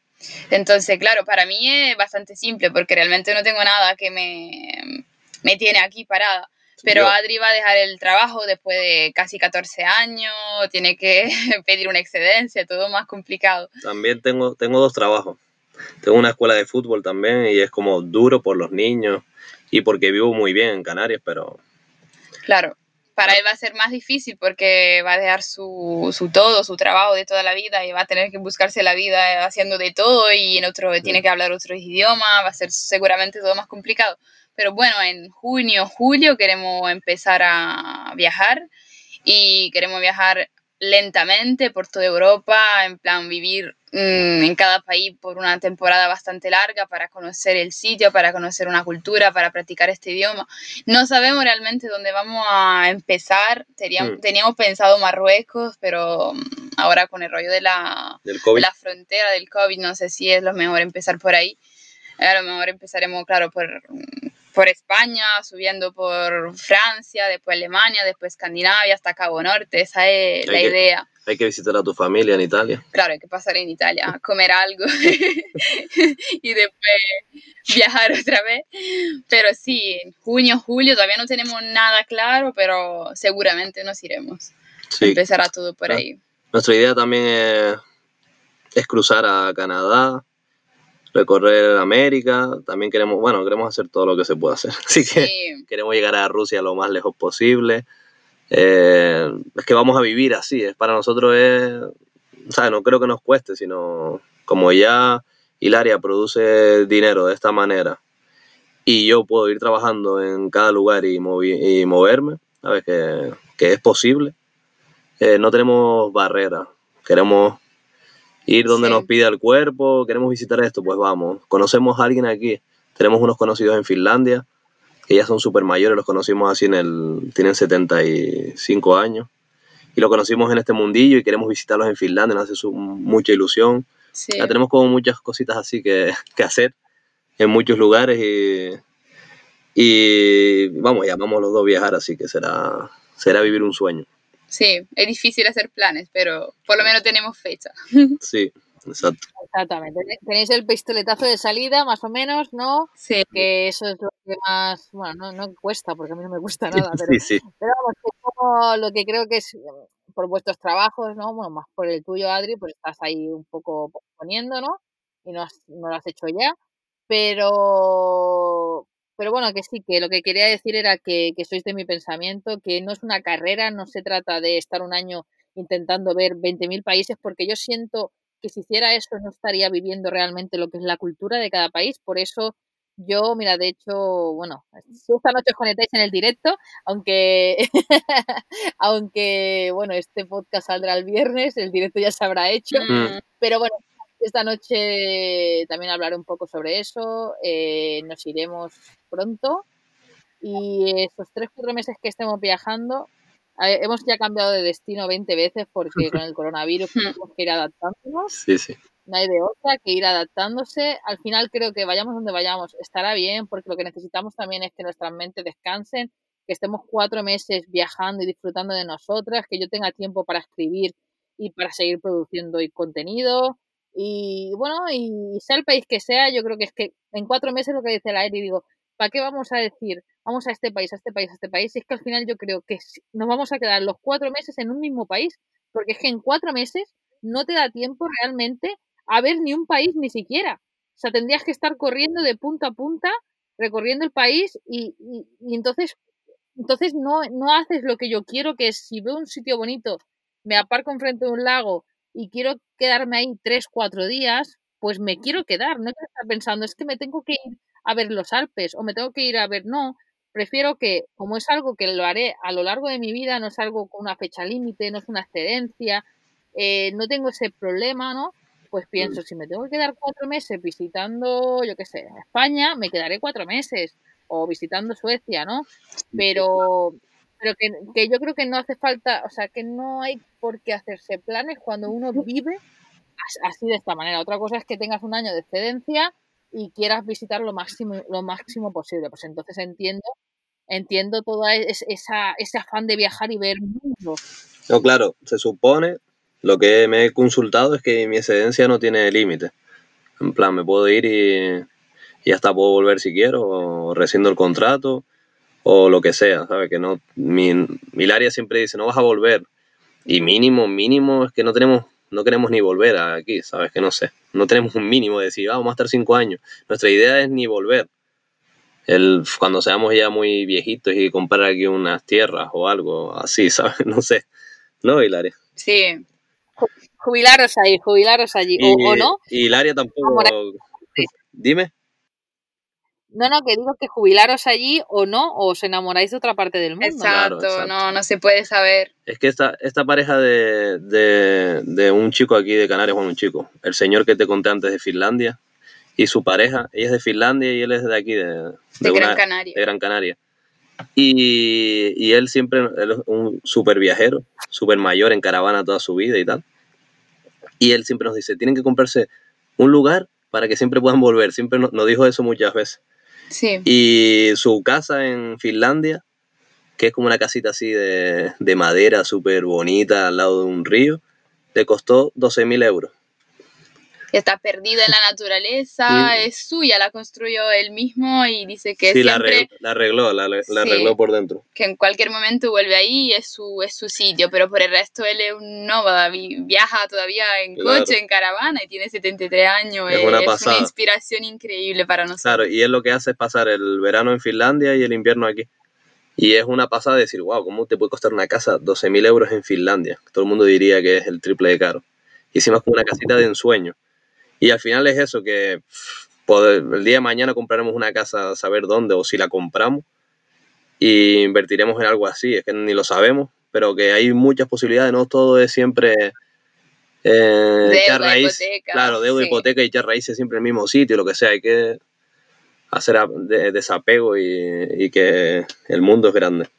Entonces, claro, para mí es bastante simple porque realmente no tengo nada que me, me tiene aquí parada. Pero Adri va a dejar el trabajo después de casi 14 años, tiene que pedir una excedencia, todo más complicado. También tengo, tengo dos trabajos. Tengo una escuela de fútbol también y es como duro por los niños y porque vivo muy bien en Canarias, pero... Claro, para él va a ser más difícil porque va a dejar su, su, todo, su trabajo de toda la vida y va a tener que buscarse la vida haciendo de todo y en otro tiene que hablar otro idioma, va a ser seguramente todo más complicado. Pero bueno, en junio, julio queremos empezar a viajar y queremos viajar lentamente por toda Europa, en plan vivir mm, en cada país por una temporada bastante larga para conocer el sitio, para conocer una cultura, para practicar este idioma. No sabemos realmente dónde vamos a empezar. Teníamos, mm. teníamos pensado Marruecos, pero mm, ahora con el rollo de la, la frontera del COVID, no sé si es lo mejor empezar por ahí. A lo mejor empezaremos, claro, por por España, subiendo por Francia, después Alemania, después Escandinavia, hasta Cabo Norte. Esa es la idea. Hay que visitar a tu familia en Italia. Claro, hay que pasar en Italia, comer algo y después viajar otra vez. Pero sí, en junio, julio, todavía no tenemos nada claro, pero seguramente nos iremos. Sí. Empezará todo por ah. ahí. Nuestra idea también es, es cruzar a Canadá, recorrer América, también queremos, bueno, queremos hacer todo lo que se pueda hacer, así que queremos llegar a Rusia lo más lejos posible. Eh, es que vamos a vivir así, es para nosotros es, ¿sabes? No creo que nos cueste, sino como ya Hilaria produce dinero de esta manera y yo puedo ir trabajando en cada lugar y, y moverme, ¿sabes? Que, que es posible. Eh, no tenemos barreras, queremos ir donde nos pida el cuerpo, queremos visitar esto, pues vamos. Conocemos a alguien aquí, tenemos unos conocidos en Finlandia, que ya son súper mayores, los conocimos así en el, tienen 75 años, y lo conocimos en este mundillo y queremos visitarlos en Finlandia, nos hace mucha ilusión. Ya tenemos como muchas cositas así que, que hacer en muchos lugares y, y vamos, ya vamos los dos a viajar, así que será, será vivir un sueño. Sí, es difícil hacer planes, pero por lo menos tenemos fecha. Sí, exacto. Exactamente. Tenéis el pistoletazo de salida, más o menos, ¿no? Sí. Que eso es lo que más, bueno, no, cuesta, porque a mí no me cuesta nada, pero, sí, sí. pero vamos, como lo que creo que es por vuestros trabajos, ¿no? Bueno, más por el tuyo, Adri, pues estás ahí un poco poniendo, ¿no? Y no, no lo has hecho ya. Pero, pero bueno, que sí, que lo que quería decir era que, que sois de mi pensamiento, que no es una carrera, no se trata de estar un año intentando ver 20.000 países, porque yo siento que si hiciera eso no estaría viviendo realmente lo que es la cultura de cada país. Por eso Yo, mira, de hecho, bueno, esta noche os conectáis en el directo, aunque, aunque, bueno, este podcast saldrá el viernes, el directo ya se habrá hecho, mm. pero bueno, esta noche también hablaré un poco sobre eso, eh, nos iremos pronto y estos tres, cuatro meses que estemos viajando, hemos ya cambiado de destino 20 veces porque con el coronavirus tenemos que ir adaptándonos. Sí, sí no hay de otra que ir adaptándose. Al final creo que vayamos donde vayamos estará bien porque lo que necesitamos también es que nuestras mentes descansen, que estemos cuatro meses viajando y disfrutando de nosotras, que yo tenga tiempo para escribir y para seguir produciendo y contenido. Y bueno, y sea el país que sea, yo creo que es que en cuatro meses lo que dice la Eri, digo, ¿para qué vamos a decir, vamos a este país, a este país, a este país? Y es que al final yo creo que nos vamos a quedar los cuatro meses en un mismo país, porque es que en cuatro meses no te da tiempo realmente a ver ni un país ni siquiera. O sea, tendrías que estar corriendo de punta a punta, recorriendo el país y, y, entonces, entonces no, no haces lo que yo quiero, que es si veo un sitio bonito, me aparco enfrente de un lago y quiero quedarme ahí tres, cuatro días, pues me quiero quedar. No quiero estar pensando, es que me tengo que ir a ver los Alpes o me tengo que ir a ver, no. Prefiero que, como es algo que lo haré a lo largo de mi vida, no es algo con una fecha límite, no es una excedencia, eh, no tengo ese problema, ¿no? pues pienso, si me tengo que quedar cuatro meses visitando, yo qué sé, España, me quedaré cuatro meses, o visitando Suecia, ¿no? Pero, pero que, yo creo que no hace falta, o sea, que no hay por qué hacerse planes cuando uno vive así de esta manera. Otra cosa es que tengas un año de excedencia y quieras visitar lo máximo, lo máximo posible. Pues entonces entiendo, entiendo todo esa, ese afán de viajar y ver mundo. No, claro, se supone lo que me he consultado es que mi excedencia no tiene límite. En plan, me puedo ir y, y hasta puedo volver si quiero, o rescindo el contrato, o lo que sea, ¿sabes? Que no, mi, mi área siempre dice, no vas a volver. Y mínimo, mínimo es que no tenemos, no queremos ni volver aquí, ¿sabes? Que no sé. No tenemos un mínimo de decir, ah, vamos a estar cinco años. Nuestra idea es ni volver. El, cuando seamos ya muy viejitos y comprar aquí unas tierras o algo así, ¿sabes? No sé. ¿No, Hilaria? Sí, jubilaros ahí, jubilaros allí, o, no. Y Hilaria tampoco. Dime. No, no, que digo que jubilaros allí o no, o os enamoráis de otra parte del mundo. Exacto, no, no se puede saber. Es que esta, esta pareja de, de, un chico aquí de Canarias, bueno, un chico, el señor que te conté antes de Finlandia, y su pareja, ella es de Finlandia y él es de aquí, de, Gran Canaria. De Gran Canaria. Y, y él siempre es un súper viajero, súper mayor en caravana toda su vida y tal. Y él siempre nos dice, tienen que comprarse un lugar para que siempre puedan volver. Siempre nos, dijo eso muchas veces. Sí. Y su casa en Finlandia, que es como una casita así de, de madera súper bonita al lado de un río, le costó 12 mil está perdida en la naturaleza, es suya, la construyó él mismo y dice que sí, siempre... la, arregló, la, arregló por dentro. Que en cualquier momento vuelve ahí y es su, es su sitio, pero por el resto él es un nómada, viaja todavía en coche, en caravana y tiene 73 años, es, una, inspiración increíble para nosotros. Claro, y él lo que hace es pasar el verano en Finlandia y el invierno aquí. Y es una pasada decir, wow, ¿cómo te puede costar una casa 12 mil euros en Finlandia? Todo el mundo diría que es el triple de caro. Y encima es como una casita de ensueño. Y al final es eso, que el día de mañana compraremos una casa a saber dónde o si la compramos y invertiremos en algo así, es que ni lo sabemos, pero que hay muchas posibilidades, no todo es siempre eh, echar raíz, claro, deuda, hipoteca y echar raíces siempre en el mismo sitio, lo que sea, hay que hacer desapego y, que el mundo es grande.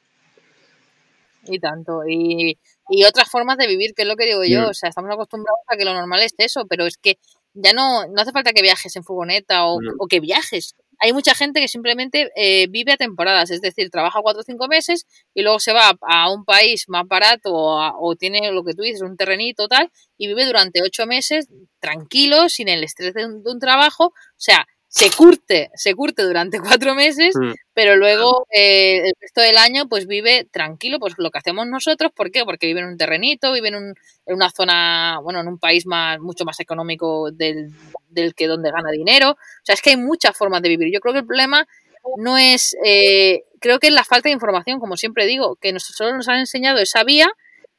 Y tanto, y, y otras formas de vivir, que es lo que digo yo, mm. o sea, estamos acostumbrados a que lo normal es eso, pero es que ya no, no hace falta que viajes en furgoneta o, o que viajes. Hay mucha gente que simplemente eh, vive a temporadas, es decir, trabaja cuatro o cinco meses y luego se va a, un país más barato o, tiene lo que tú dices, un terrenito tal, y vive durante ocho meses tranquilo, sin el estrés de un trabajo. O sea, se curte, se curte durante cuatro meses, mm. pero luego eh, el resto del año pues vive tranquilo, pues lo que hacemos nosotros, ¿por qué? Porque vive en un terrenito, vive en, un, en una zona, bueno, en un país más, mucho más económico del, del, que donde gana dinero. O sea, es que hay muchas formas de vivir. Yo creo que el problema no es, eh, creo que es la falta de información, como siempre digo, que nosotros nos han enseñado esa vía,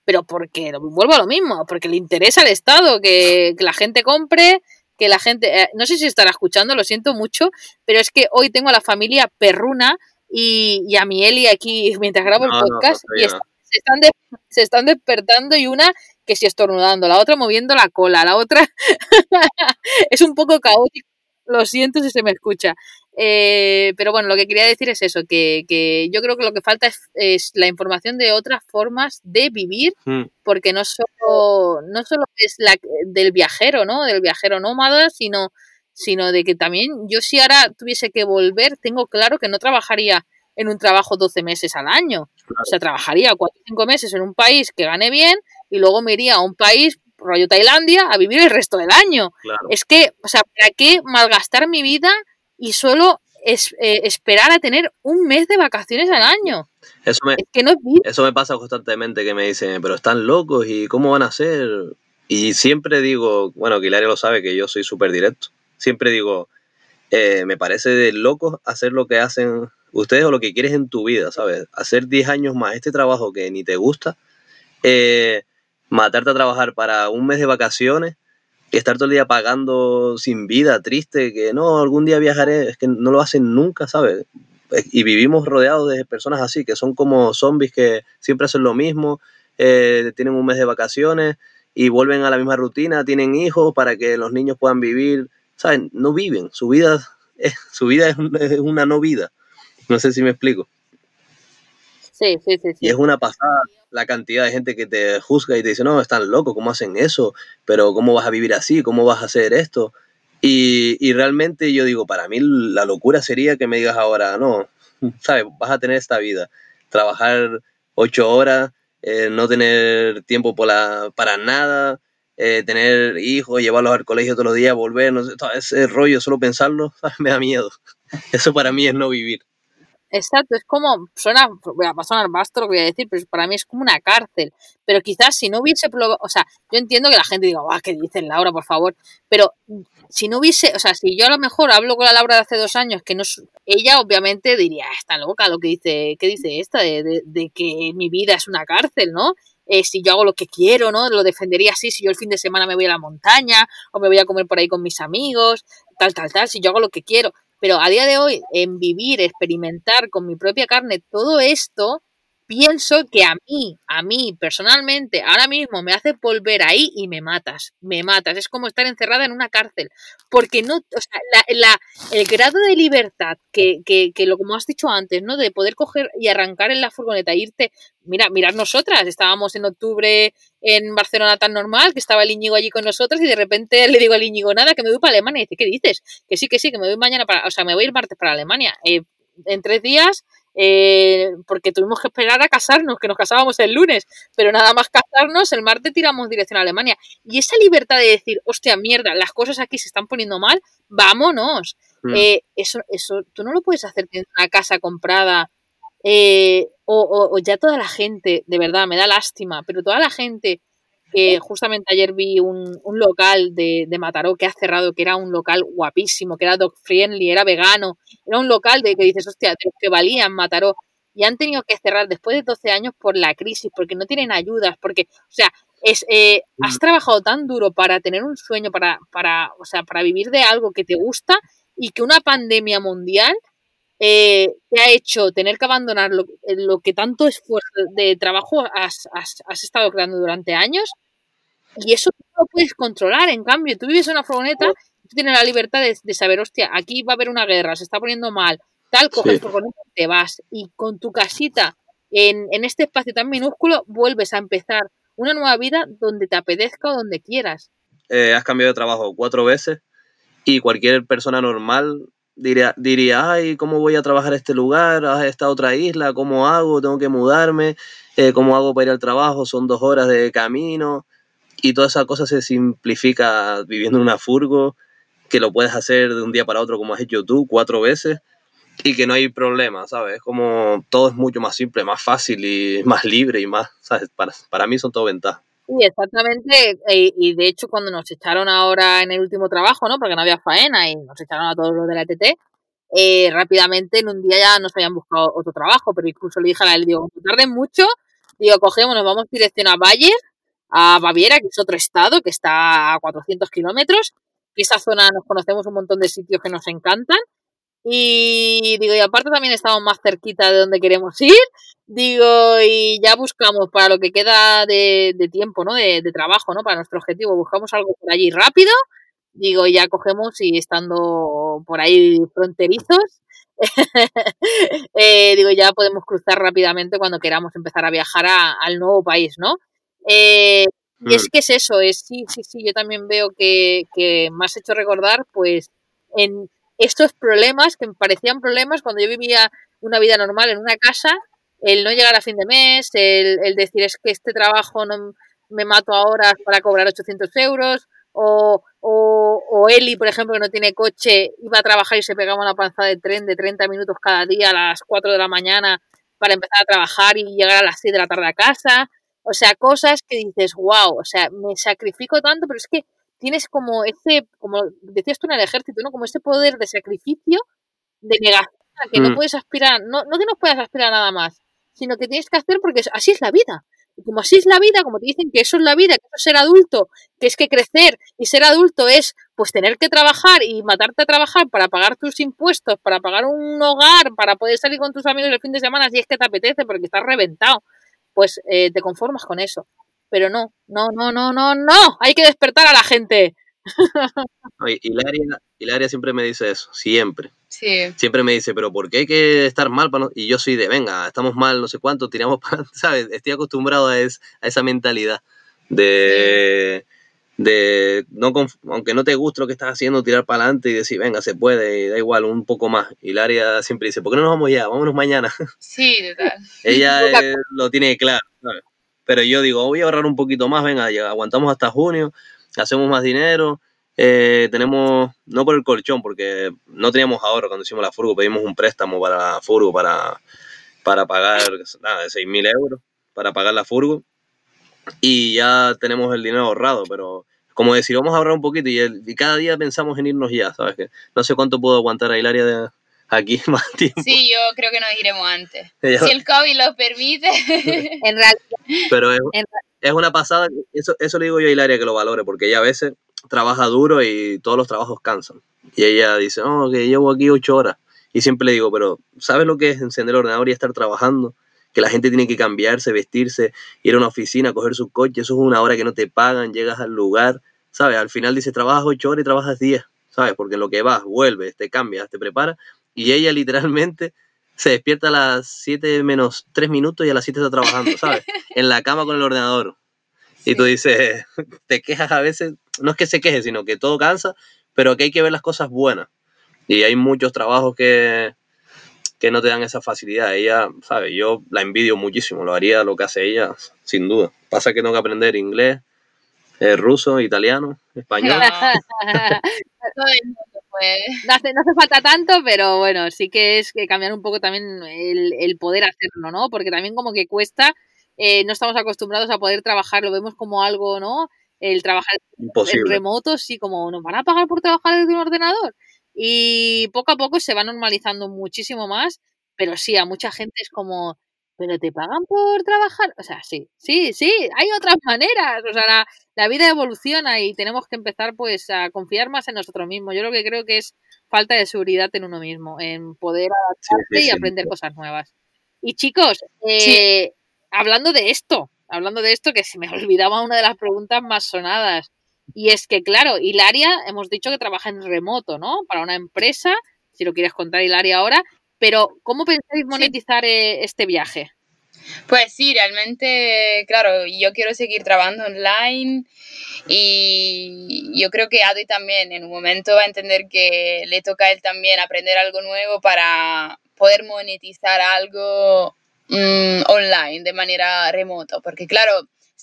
pero porque, vuelvo a lo mismo, porque le interesa al Estado que, que la gente compre, que la gente, eh, no sé si estará escuchando, lo siento mucho, pero es que hoy tengo a la familia perruna y, a mi Eli aquí mientras grabo el podcast y se, están se están despertando y una que si estornudando, la otra moviendo la cola, la otra es un poco caótico. Lo siento si se me escucha. Eh, pero bueno, lo que quería decir es eso, que, yo creo que lo que falta es, la información de otras formas de vivir, hmm. porque no solo, no solo es la del viajero, ¿no? Del viajero nómada, sino, sino de que también yo si ahora tuviese que volver, tengo claro que no trabajaría en un trabajo 12 meses al año. O sea, trabajaría 4 o 5 meses en un país que gane bien y luego me iría a un país rollo Tailandia a vivir el resto del año. Es que, o sea, ¿para qué malgastar mi vida y solo es, eh, esperar a tener un mes de vacaciones al año. Eso me, eso me pasa constantemente que me dicen, pero están locos y cómo van a hacer. Y siempre digo, bueno, que lo sabe que yo soy súper directo. Siempre digo, eh, me parece de locos hacer lo que hacen ustedes o lo que quieres en tu vida, ¿sabes? Hacer 10 años más este trabajo que ni te gusta, eh, matarte a trabajar para un mes de vacaciones estar todo el día pagando sin vida, triste, que no, algún día viajaré, es que no lo hacen nunca, ¿sabes? Y vivimos rodeados de personas así, que son como zombies que siempre hacen lo mismo, eh, tienen un mes de vacaciones y vuelven a la misma rutina, tienen hijos para que los niños puedan vivir, ¿sabes? No viven, su vida es, su vida es, una no vida. No sé si me explico. Sí, sí, sí, sí. Y es una pasada la cantidad de gente que te juzga y te dice, no, están locos, ¿cómo hacen eso? Pero ¿cómo vas a vivir así? ¿Cómo vas a hacer esto? Y, y realmente yo digo, para mí la locura sería que me digas ahora, no, ¿sabes? Vas a tener esta vida, trabajar ocho horas, eh, no tener tiempo para nada, eh, tener hijos, llevarlos al colegio todos los días, volver, no sé, todo ese rollo, solo pensarlo, me da miedo. Eso para mí es no vivir. Exacto, es como, suena, voy a sonar vasto lo que voy a decir, pero para mí es como una cárcel. Pero quizás si no hubiese, o sea, yo entiendo que la gente diga, ah, ¿qué dices Laura, por favor? Pero si no hubiese, o sea, si yo a lo mejor hablo con la Laura de hace dos años, que no ella obviamente diría, está loca lo que dice, ¿qué dice esta? De, de, que mi vida es una cárcel, ¿no? Eh, si yo hago lo que quiero, ¿no? Lo defendería así, si yo el fin de semana me voy a la montaña, o me voy a comer por ahí con mis amigos, tal, tal, tal, si yo hago lo que quiero. Pero a día de hoy, en vivir, experimentar con mi propia carne todo esto, pienso que a mí, a mí personalmente, ahora mismo me hace volver ahí y me matas, me matas. Es como estar encerrada en una cárcel. Porque no, o sea, la, el grado de libertad que, que, que, lo como has dicho antes, ¿no? De poder coger y arrancar en la furgoneta, e irte, mira, mirar nosotras, estábamos en octubre en Barcelona tan normal, que estaba el Íñigo allí con nosotros y de repente le digo al Íñigo, nada, que me voy para Alemania. Y dice, ¿qué dices? Que sí, que sí, que me voy mañana para, o sea, me voy el martes para Alemania. Eh, en tres días eh, porque tuvimos que esperar a casarnos, que nos casábamos el lunes, pero nada más casarnos, el martes tiramos dirección a Alemania. Y esa libertad de decir, hostia, mierda, las cosas aquí se están poniendo mal, vámonos. Mm. Eh, eso, eso, tú no lo puedes hacer en una casa comprada. Eh, o, o, ya toda la gente, de verdad, me da lástima, pero toda la gente que justamente ayer vi un, un local de, de, Mataró que ha cerrado, que era un local guapísimo, que era dog friendly, era vegano, era un local de que dices, hostia, de que valían Mataró, y han tenido que cerrar después de 12 años por la crisis, porque no tienen ayudas, porque, o sea, es, eh, has trabajado tan duro para tener un sueño, para, para, o sea, para vivir de algo que te gusta y que una pandemia mundial eh, te ha hecho tener que abandonar lo, lo que tanto esfuerzo de trabajo has, has, has, estado creando durante años y eso no lo puedes controlar. En cambio, tú vives en una furgoneta, tú tienes la libertad de, saber, hostia, aquí va a haber una guerra, se está poniendo mal, tal, coges furgoneta y te vas. Y con tu casita, en, en este espacio tan minúsculo, vuelves a empezar una nueva vida donde te apetezca o donde quieras. Eh, has cambiado de trabajo cuatro veces y cualquier persona normal diría, diría, ay, ¿cómo voy a trabajar en este lugar? ¿A esta otra isla? ¿Cómo hago? ¿Tengo que mudarme? Eh, ¿Cómo hago para ir al trabajo? Son dos horas de camino y toda esa cosa se simplifica viviendo en una furgo, que lo puedes hacer de un día para otro como has hecho tú cuatro veces y que no hay problema, ¿sabes? Como todo es mucho más simple, más fácil y más libre y más, ¿sabes? Para, para mí son todo ventajas. Sí, exactamente. E, y de hecho, cuando nos echaron ahora en el último trabajo, ¿no? Porque no había faena y nos echaron a todos los de la ETT, eh, rápidamente en un día ya nos habían buscado otro trabajo, pero incluso le dije a él, digo, no tarden mucho, digo, cogemos, nos vamos dirección a Bayer a Baviera, que es otro estado que está a 400 kilómetros, esa zona nos conocemos un montón de sitios que nos encantan. Y digo, y aparte también estamos más cerquita de donde queremos ir. Digo, y ya buscamos para lo que queda de, tiempo, ¿no? De, trabajo, ¿no? Para nuestro objetivo. Buscamos algo por allí rápido. Digo, ya cogemos y estando por ahí fronterizos, eh, digo, ya podemos cruzar rápidamente cuando queramos empezar a viajar al nuevo país, ¿no? Eh, y es mm. que es eso, es sí, sí, sí, yo también veo que, que me has hecho recordar, pues, en estos problemas que me parecían problemas cuando yo vivía una vida normal en una casa, el no llegar a fin de mes, el, el decir es que este trabajo no me mato ahora para cobrar 800 euros, o, o, o, Eli, por ejemplo, que no tiene coche, iba a trabajar y se pegaba una panza de tren de 30 minutos cada día a las 4 de la mañana para empezar a trabajar y llegar a las 6 de la tarde a casa. O sea, cosas que dices, wow, o sea, me sacrifico tanto, pero es que tienes como ese, como decías tú en el ejército, ¿no? Como ese poder de sacrificio, de negación, que no mm. puedes aspirar, no, no que no puedas aspirar a nada más, sino que tienes que hacer porque así es la vida. Y como así es la vida, como te dicen que eso es la vida, que eso es ser adulto, que es que crecer y ser adulto es pues tener que trabajar y matarte a trabajar para pagar tus impuestos, para pagar un hogar, para poder salir con tus amigos el fin de semana si es que te apetece porque estás reventado, pues eh, te conformas con eso. Pero no, no, no, no, no, no, hay que despertar a la gente. Hilaria, Hilaria siempre me dice eso, siempre. Siempre me dice, pero ¿por qué hay que estar mal? Para Y yo soy de, venga, estamos mal, no sé cuánto, tiramos para, ¿sabes? Estoy acostumbrado a, esa mentalidad de, de no aunque no te guste lo que estás haciendo, tirar para adelante y decir, venga, se puede, da igual, un poco más. Y Hilaria siempre dice, ¿por qué no nos vamos ya? Vámonos mañana. Sí, total. Ella lo tiene claro, Pero yo digo, voy a ahorrar un poquito más, venga, aguantamos hasta junio, hacemos más dinero, eh, tenemos, no por el colchón, porque no teníamos ahora cuando hicimos la furgo, pedimos un préstamo para la furgo para, para pagar nada, de 6 mil euros para pagar la furgo y ya tenemos el dinero ahorrado, pero como decir, vamos a ahorrar un poquito y, cada día pensamos en irnos ya, ¿sabes? Que no sé cuánto puedo aguantar a Hilaria de aquí más tiempo. Sí, yo creo que nos iremos antes. si el COVID lo permite. en realidad. Pero es, es una pasada, eso, eso le digo yo a Hilaria que lo valore, porque ella a veces trabaja duro y todos los trabajos cansan. Y ella dice, no, que llevo aquí ocho horas. Y siempre le digo, pero ¿sabes lo que es encender el ordenador y estar trabajando? Que la gente tiene que cambiarse, vestirse, ir a una oficina, coger su coche, eso es una hora que no te pagan, llegas al lugar, ¿sabes? Al final dice, trabajas ocho horas y trabajas diez, ¿sabes? Porque en lo que vas, vuelves, te cambias, te preparas. Y ella literalmente se despierta a las siete menos tres minutos y a las siete está trabajando, ¿sabes? En la cama con el ordenador. Y tú dices, te quejas a veces, no es que se queje, sino que todo cansa, pero que hay que ver las cosas buenas. Y hay muchos trabajos que, que no te dan esa facilidad. Ella, ¿sabes? Yo la envidio muchísimo, lo haría lo que hace ella, sin duda. Pasa que tengo que aprender inglés, eh, ruso, italiano, español. no, hace, no hace falta tanto, pero bueno, sí que es que cambiar un poco también el, el poder hacerlo, ¿no? Porque también como que cuesta eh, no estamos acostumbrados a poder trabajar, lo vemos como algo, ¿no? El trabajar en remoto, sí, como nos van a pagar por trabajar desde un ordenador. Y poco a poco se va normalizando muchísimo más, pero sí, a mucha gente es como, ¿pero te pagan por trabajar? O sea, sí, sí, sí, hay otras maneras. O sea, la, vida evoluciona y tenemos que empezar pues a confiar más en nosotros mismos. Yo lo que creo que es falta de seguridad en uno mismo, en poder adaptarse y aprender cosas nuevas. Y chicos, eh, hablando de esto, hablando de esto, que se me olvidaba una de las preguntas más sonadas. Y es que, claro, Hilaria, hemos dicho que trabaja en remoto, ¿no? Para una empresa, si lo quieres contar, Hilaria, ahora. Pero, ¿cómo pensáis monetizar eh, este viaje? Pues sí, realmente, claro, yo quiero seguir trabajando online y yo creo que Adi también en un momento va a entender que le toca a él también aprender algo nuevo para poder monetizar algo Mm, online, de manera remota, porque claro,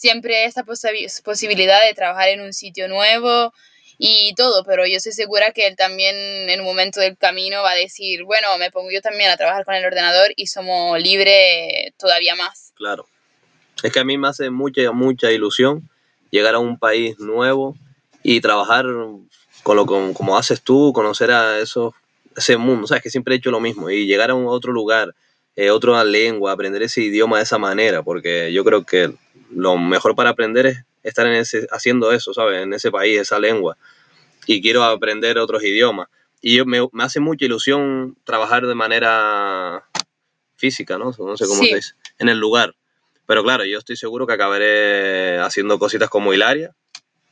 siempre esta posibilidad de trabajar en un sitio nuevo y todo, pero yo estoy segura que él también en un momento del camino va a decir, bueno, me pongo yo también a trabajar con el ordenador y somos libres todavía más. Claro. Es que a mí me hace mucha, mucha ilusión llegar a un país nuevo y trabajar con lo como haces tú, conocer a esos, ese mundo, sabes que siempre he hecho lo mismo y llegar a un otro lugar eh, otra lengua, aprender ese idioma de esa manera, porque yo creo que lo mejor para aprender es estar en ese, haciendo eso, ¿sabes? En ese país, esa lengua. y quiero aprender otros idiomas. Y me, me hace mucha ilusión trabajar de manera física, ¿no? No sé cómo se dice, en el lugar. Pero claro, yo estoy seguro que acabaré haciendo cositas como Hilaria,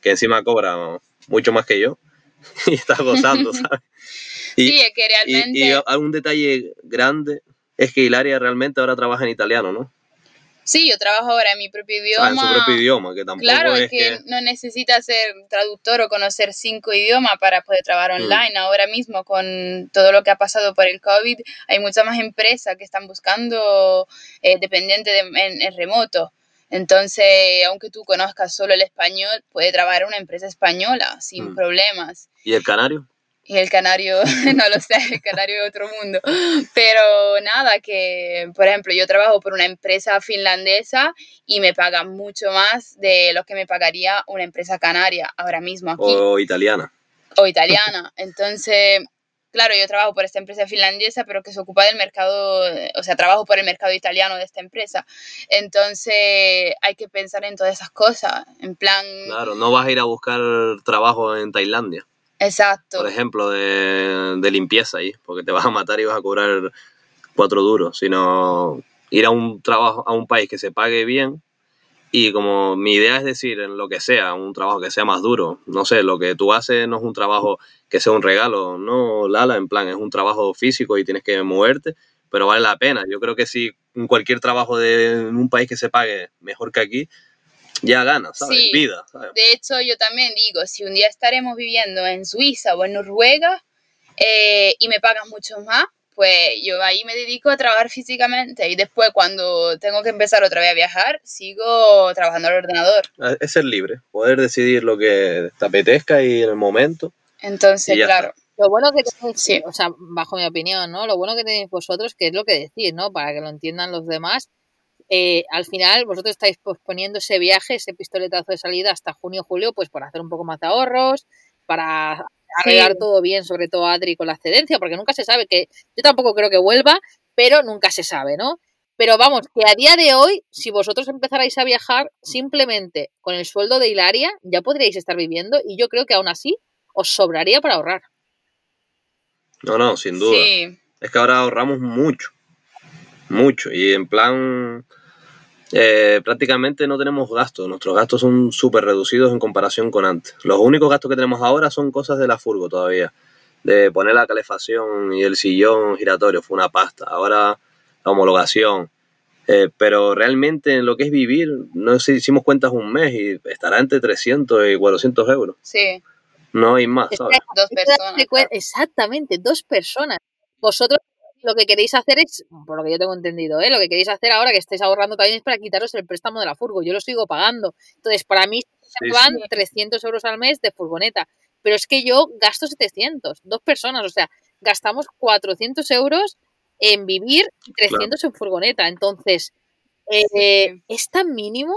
que encima cobra mucho más que yo y está gozando, ¿sabes? Y, sí, es que realmente... Y, y algún detalle grande es que Hilaria realmente ahora trabaja en italiano, ¿no? Sí, yo trabajo ahora en mi propio idioma. En su propio idioma, que tampoco claro, es, que, no necesita ser traductor o conocer cinco idiomas para poder trabajar Mm. online. Ahora mismo, con todo lo que ha pasado por el COVID, hay muchas más empresas que están buscando eh, dependientes de, en, en remoto. Entonces, aunque tú conozcas solo el español, puede trabajar en una empresa española sin Mm. problemas. ¿Y el canario? Y el canario, no lo sé, el canario es otro mundo. Pero nada, que por ejemplo yo trabajo por una empresa finlandesa y me pagan mucho más de lo que me pagaría una empresa canaria ahora mismo aquí ¿O italiana? o italiana. Entonces, claro, yo trabajo por esta empresa finlandesa, pero que se ocupa del mercado, o sea, trabajo por el mercado italiano de esta empresa. Entonces, hay que pensar en todas esas cosas, en plan, Claro, no vas a ir a buscar trabajo en Tailandia, exacto. por ejemplo, de, de limpieza ahí, porque te vas a matar y vas a cobrar cuatro duros, sino ir a un trabajo, a un país que se pague bien. Y como mi idea es decir, en lo que sea, un trabajo que sea más duro, no sé, lo que tú haces no es un trabajo que sea un regalo, no, Lala, en plan, es un trabajo físico y tienes que moverte, pero vale la pena. Yo creo que si cualquier trabajo de en un país que se pague mejor que aquí, ya ganas, ¿sabes? Sí. Vida, ¿sabes? De hecho, yo también digo, si un día estaremos viviendo en Suiza o en Noruega eh, y me pagan mucho más, pues yo ahí me dedico a trabajar físicamente y después cuando tengo que empezar otra vez a viajar, sigo trabajando al ordenador. Es ser libre, poder decidir lo que te apetezca y en el momento. Entonces, claro, Lo bueno que tenéis, Sí. o sea, bajo mi opinión, ¿no? Lo bueno que tenéis vosotros, que es lo que decís, ¿no? Para que lo entiendan los demás, eh, al final vosotros estáis posponiendo ese viaje, ese pistoletazo de salida hasta junio julio, pues para hacer un poco más de ahorros, para arreglar Sí. todo bien, sobre todo Adri con la excedencia, porque nunca se sabe que, yo tampoco creo que vuelva, pero nunca se sabe, ¿no? Pero vamos, que a día de hoy, si vosotros empezarais a viajar simplemente con el sueldo de Hilaria, ya podríais estar viviendo y yo creo que aún así os sobraría para ahorrar. No, no, sin duda. sí, Es que ahora ahorramos mucho, mucho. Y en plan, eh, prácticamente no tenemos gastos. Nuestros gastos son súper reducidos en comparación con antes. Los únicos gastos que tenemos ahora son cosas de la furgo todavía. De poner la calefacción y el sillón giratorio, fue una pasta. Ahora la homologación. Eh, pero realmente en lo que es vivir, no sé, hicimos cuentas un mes y estará entre 300 y 400 euros. sí, No hay más, Es ¿sabes? dos personas. Exactamente, dos personas. Vosotros lo que queréis hacer es, por lo que yo tengo entendido, ¿eh? lo que queréis hacer ahora que estáis ahorrando también es para quitaros el préstamo de la furgo. Yo lo sigo pagando. Entonces, para mí se Sí, van sí. 300 euros al mes de furgoneta. Pero es que yo gasto 700, dos personas. O sea, gastamos 400 euros en vivir y 300 en furgoneta. Entonces, eh, Sí. es tan mínimo,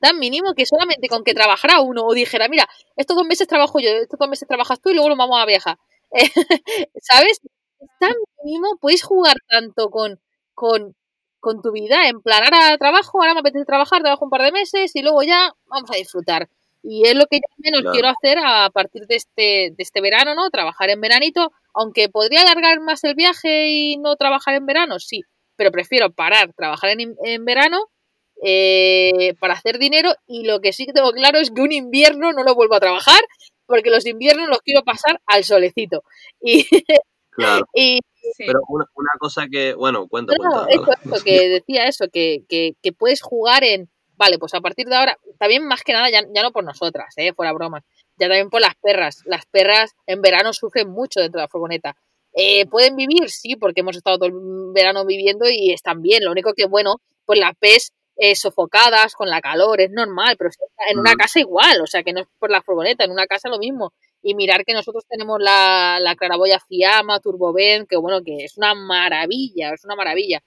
tan mínimo que solamente con que trabajara uno o dijera, mira, estos dos meses trabajo yo, estos dos meses trabajas tú y luego nos vamos a viajar. ¿Sabes? Tan mínimo, puedes jugar tanto con, con, con tu vida, en plan, ahora trabajo, ahora me apetece trabajar, trabajo un par de meses y luego ya vamos a disfrutar. Y es lo que yo menos Claro. quiero hacer a partir de este, de este verano, ¿no? Trabajar en veranito, aunque podría alargar más el viaje y no trabajar en verano, sí, pero prefiero parar, trabajar en, en verano eh, para hacer dinero y lo que sí que tengo claro es que un invierno no lo vuelvo a trabajar porque los inviernos los quiero pasar al solecito. Y, Claro. y sí. Pero una, una cosa que, bueno, cuenta, no, eso, eso, que decía eso, que, que, que puedes jugar en, vale, pues a partir de ahora, también más que nada, ya, ya no por nosotras, eh, fuera bromas, ya también por las perras. Las perras en verano sufren mucho dentro de la furgoneta. Eh, ¿Pueden vivir? Sí, porque hemos estado todo el verano viviendo y están bien. Lo único que, bueno, pues las ves eh, sofocadas con la calor, es normal, pero en una casa igual, o sea, que no es por la furgoneta, en una casa lo mismo. Y mirar que nosotros tenemos la, la claraboya Fiamma, Turboven, que bueno, que es una maravilla, es una maravilla.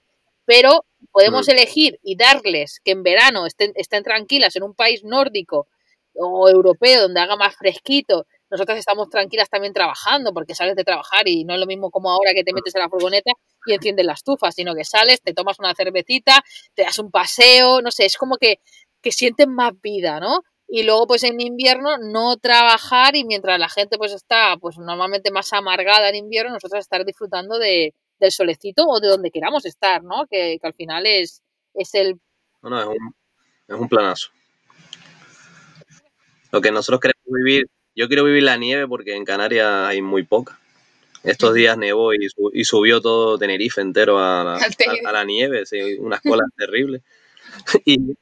Pero podemos Mm. elegir y darles que en verano estén, estén tranquilas en un país nórdico o europeo donde haga más fresquito. Nosotras estamos tranquilas también trabajando porque sales de trabajar y no es lo mismo como ahora que te metes en la furgoneta y enciendes la estufa, sino que sales, te tomas una cervecita, te das un paseo, no sé, es como que, que sientes más vida, ¿no? Y luego pues en invierno no trabajar y mientras la gente pues está pues normalmente más amargada en invierno, nosotros estar disfrutando de, del solecito o de donde queramos estar, ¿no? Que, al final es, es el... No, no, es un, es un planazo. Lo que nosotros queremos vivir, yo quiero vivir la nieve porque en Canarias hay muy poca. Estos días nevó y, y subió todo Tenerife entero a la, a, la nieve, unas colas terribles. y,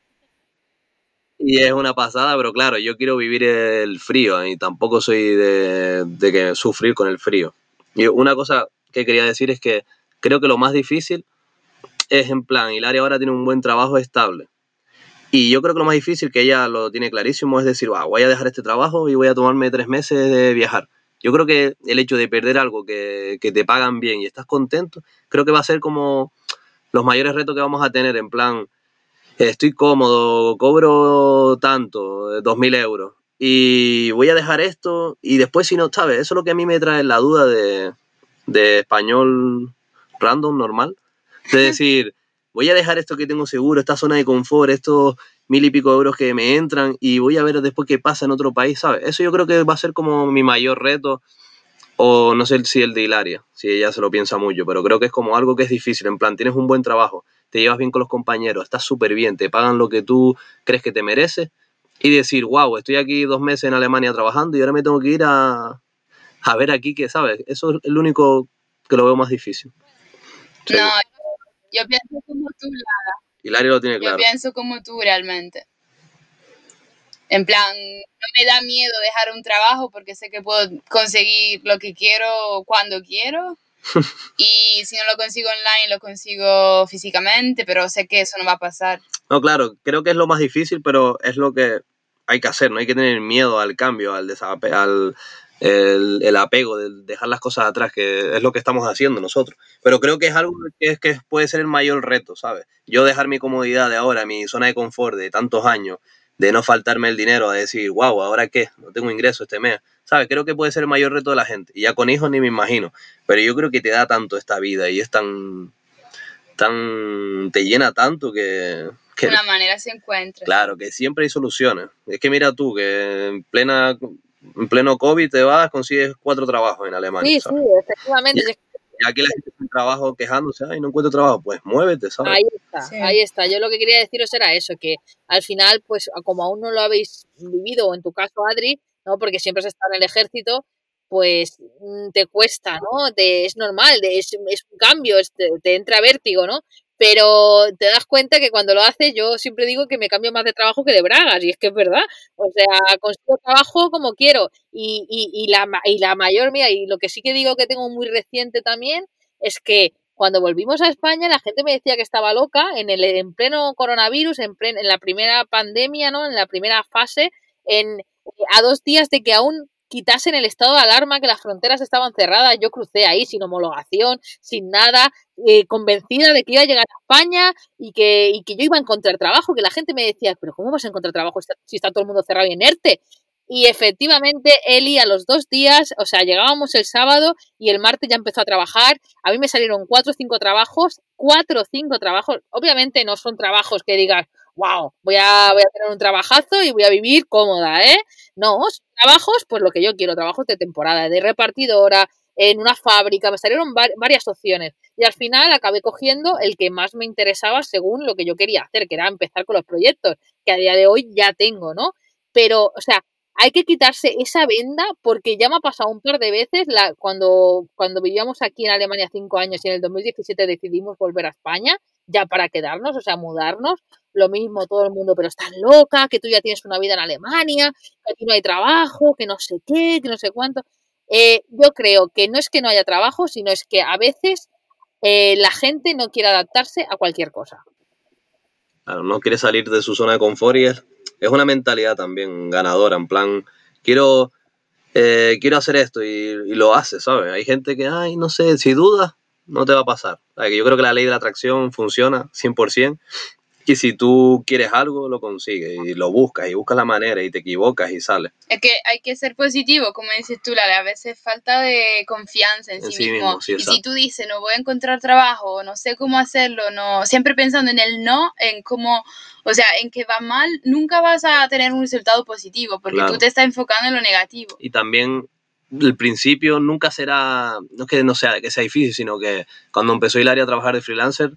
y es una pasada, pero claro, yo quiero vivir el frío y tampoco soy de, de que sufrir con el frío. Y una cosa que quería decir es que creo que lo más difícil es en plan, Hilaria ahora tiene un buen trabajo estable. Y yo creo que lo más difícil, que ella lo tiene clarísimo, es decir, voy a dejar este trabajo y voy a tomarme tres meses de viajar. Yo creo que el hecho de perder algo que, que te pagan bien y estás contento, creo que va a ser como los mayores retos que vamos a tener, en plan, estoy cómodo, cobro tanto, dos mil euros, y voy a dejar esto, y después si no, ¿sabes? Eso es lo que a mí me trae la duda de, de español random, normal, de decir, voy a dejar esto que tengo seguro, esta zona de confort, estos mil y pico euros que me entran y voy a ver después qué pasa en otro país, ¿sabes? Eso yo creo que va a ser como mi mayor reto, o no sé si el de Hilaria, si ella se lo piensa mucho, pero creo que es como algo que es difícil, en plan, tienes un buen trabajo, te llevas bien con los compañeros, estás súper bien, te pagan lo que tú crees que te mereces, y decir, wow, estoy aquí dos meses en Alemania trabajando y ahora me tengo que ir a, a ver aquí que, ¿sabes? Eso es el único que lo veo más difícil. No, yo pienso como tú, Lara. Hilario lo tiene claro. Yo pienso como tú realmente. En plan, no me da miedo dejar un trabajo porque sé que puedo conseguir lo que quiero cuando quiero. y si no lo consigo online, lo consigo físicamente, pero sé que eso no va a pasar. No, claro, creo que es lo más difícil, pero es lo que hay que hacer, no hay que tener miedo al cambio, al, al, el, el, apego, de dejar las cosas atrás, que es lo que estamos haciendo nosotros. Pero creo que es algo que, es, que puede ser el mayor reto, ¿sabes? Yo dejar mi comodidad de ahora, mi zona de confort de tantos años, de no faltarme el dinero, a decir, wow, ¿ahora qué? No tengo ingreso este mes. ¿Sabes? Creo que puede ser el mayor reto de la gente. Y ya con hijos ni me imagino. Pero yo creo que te da tanto esta vida y es tan. tan. te llena tanto que. que una manera se encuentra. Claro, que siempre hay soluciones. Es que mira tú, que en plena en pleno COVID te vas, consigues cuatro trabajos en Alemania. Sí, sí, efectivamente. Y, aquí la gente tiene trabajo quejándose, ay, no encuentro trabajo, pues muévete, ¿sabes? Ahí está, ahí está. Yo lo que quería deciros era eso, que al final, pues como aún no lo habéis vivido, o en tu caso, Adri, ¿no? Porque siempre has estado en el ejército, pues mm, te cuesta, ¿no? Es normal, es, un cambio, te, te, entra vértigo, ¿no? pero te das cuenta que cuando lo haces, yo siempre digo que me cambio más de trabajo que de bragas, y es que es verdad. O sea, consigo trabajo como quiero. Y, y, y, la, y la mayor mía, y lo que sí que digo que tengo muy reciente también, es que cuando volvimos a España, la gente me decía que estaba loca en el en pleno coronavirus, en, en la primera pandemia, ¿no? En la primera fase, en a dos días de que aún quitasen el estado de alarma, que las fronteras estaban cerradas. Yo crucé ahí sin homologación, sin nada, eh, convencida de que iba a llegar a España y que, y que yo iba a encontrar trabajo, que la gente me decía, pero ¿cómo vas a encontrar trabajo si está todo el mundo cerrado y inerte? Y efectivamente, Eli a los dos días, o sea, llegábamos el sábado y el martes ya empezó a trabajar. A mí me salieron cuatro o cinco trabajos, cuatro o cinco trabajos. Obviamente no son trabajos que digas, wow, voy a, voy a tener un trabajazo y voy a vivir cómoda, ¿eh? No, trabajos, pues lo que yo quiero, trabajos de temporada, de repartidora, en una fábrica, me salieron varias opciones. Y al final acabé cogiendo el que más me interesaba según lo que yo quería hacer, que era empezar con los proyectos, que a día de hoy ya tengo, ¿no? Pero, o sea, hay que quitarse esa venda porque ya me ha pasado un par de veces la, cuando, cuando vivíamos aquí en Alemania cinco años y en el 2017 decidimos volver a España, ya para quedarnos, o sea, mudarnos, lo mismo todo el mundo, pero estás loca, que tú ya tienes una vida en Alemania, que aquí no hay trabajo, que no sé qué, que no sé cuánto. Eh, yo creo que no es que no haya trabajo, sino es que a veces eh, la gente no quiere adaptarse a cualquier cosa. Claro, no quiere salir de su zona de confort y es, una mentalidad también ganadora, en plan, quiero, eh, quiero hacer esto y, y, lo hace, ¿sabes? Hay gente que, ay, no sé, si dudas, no te va a pasar. Yo creo que la ley de la atracción funciona 100% Y si tú quieres algo, lo consigues y lo buscas y buscas la manera y te equivocas y sales. Es que hay que ser positivo, como dices tú, Lale, a veces falta de confianza en, sí, mismo. y si tú dices, no voy a encontrar trabajo, no sé cómo hacerlo, no siempre pensando en el no, en cómo, o sea, en que va mal, nunca vas a tener un resultado positivo porque tú te estás enfocando en lo negativo. Y también el principio nunca será, no es que no sea que sea difícil, sino que cuando empezó Hilaria a trabajar de freelancer,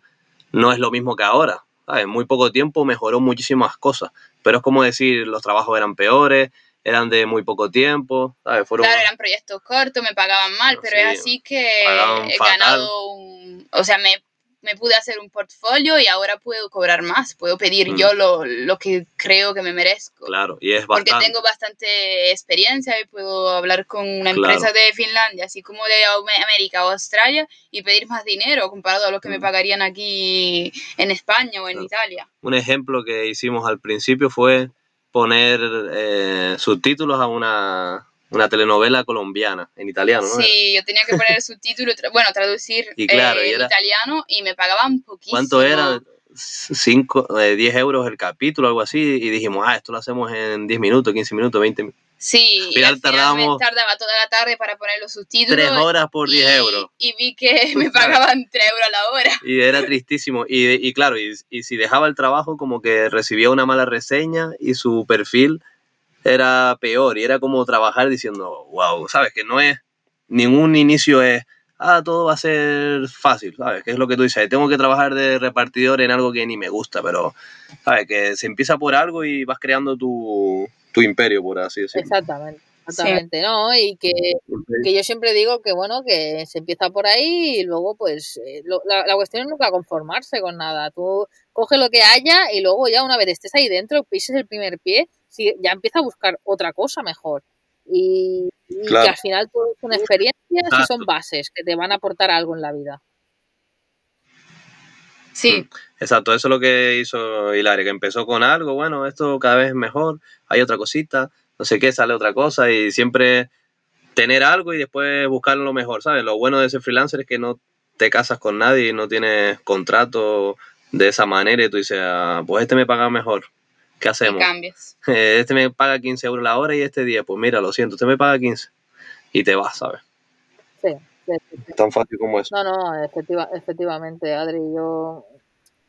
no es lo mismo que ahora. En muy poco tiempo mejoró muchísimas cosas, pero es como decir, los trabajos eran peores, eran de muy poco tiempo, ¿sabes? Fueron... Claro, eran proyectos cortos, me pagaban mal, pero es así que he ganado un... O sea, me me pude hacer un portfolio y ahora puedo cobrar más, puedo pedir mm. yo lo, lo, que creo que me merezco. Claro, y es bastante... Porque tengo bastante experiencia y puedo hablar con una empresa de Finlandia, así como de América o Australia, y pedir más dinero comparado a lo que me mm. pagarían aquí en España o en Italia. Un ejemplo que hicimos al principio fue poner eh, subtítulos a una, una telenovela colombiana en italiano, ¿no? Sí, yo tenía que poner el subtítulo, bueno, traducir en italiano y me pagaban poquísimo. ¿Cuánto era? 5, 10 eh, euros el capítulo, algo así, y dijimos, ah, esto lo hacemos en 10 minutos, 15 minutos, 20 minutos. Sí, y al final me tardaba toda la tarde para poner los subtítulos. Tres horas por 10 euros. Y vi que me pagaban 3 euros a la hora. Y era tristísimo. Y, y claro, y, y, si dejaba el trabajo, como que recibía una mala reseña y su perfil era peor y era como trabajar diciendo, wow, sabes que no es, ningún inicio es, ah, todo va a ser fácil, ¿sabes? Que es lo que tú dices, tengo que trabajar de repartidor en algo que ni me gusta, pero, ¿sabes? Que se empieza por algo y vas creando tu, tu imperio, por así decirlo. Exactamente. Exactamente, ¿no? Y que, que, yo siempre digo que, bueno, que se empieza por ahí y luego, pues, eh, la, la, cuestión es nunca conformarse con nada. Tú coge lo que haya y luego ya una vez estés ahí dentro, pises el primer pie, si ya empieza a buscar otra cosa mejor. Y, que al final todo son experiencias y son bases que te van a aportar algo en la vida. Sí. Mm, exacto, eso es lo que hizo Hilaria, que empezó con algo, bueno, esto cada vez es mejor, hay otra cosita, no sé qué, sale otra cosa y siempre tener algo y después buscar lo mejor, ¿sabes? Lo bueno de ser freelancer es que no te casas con nadie y no tienes contrato de esa manera y tú dices, ah, pues este me paga mejor, ¿qué hacemos? Este me paga 15 euros la hora y este día, pues mira, lo siento, usted me paga 15 y te vas, ¿sabes? Sí. Tan fácil como eso. No, no, efectiva, efectivamente, Adri, yo,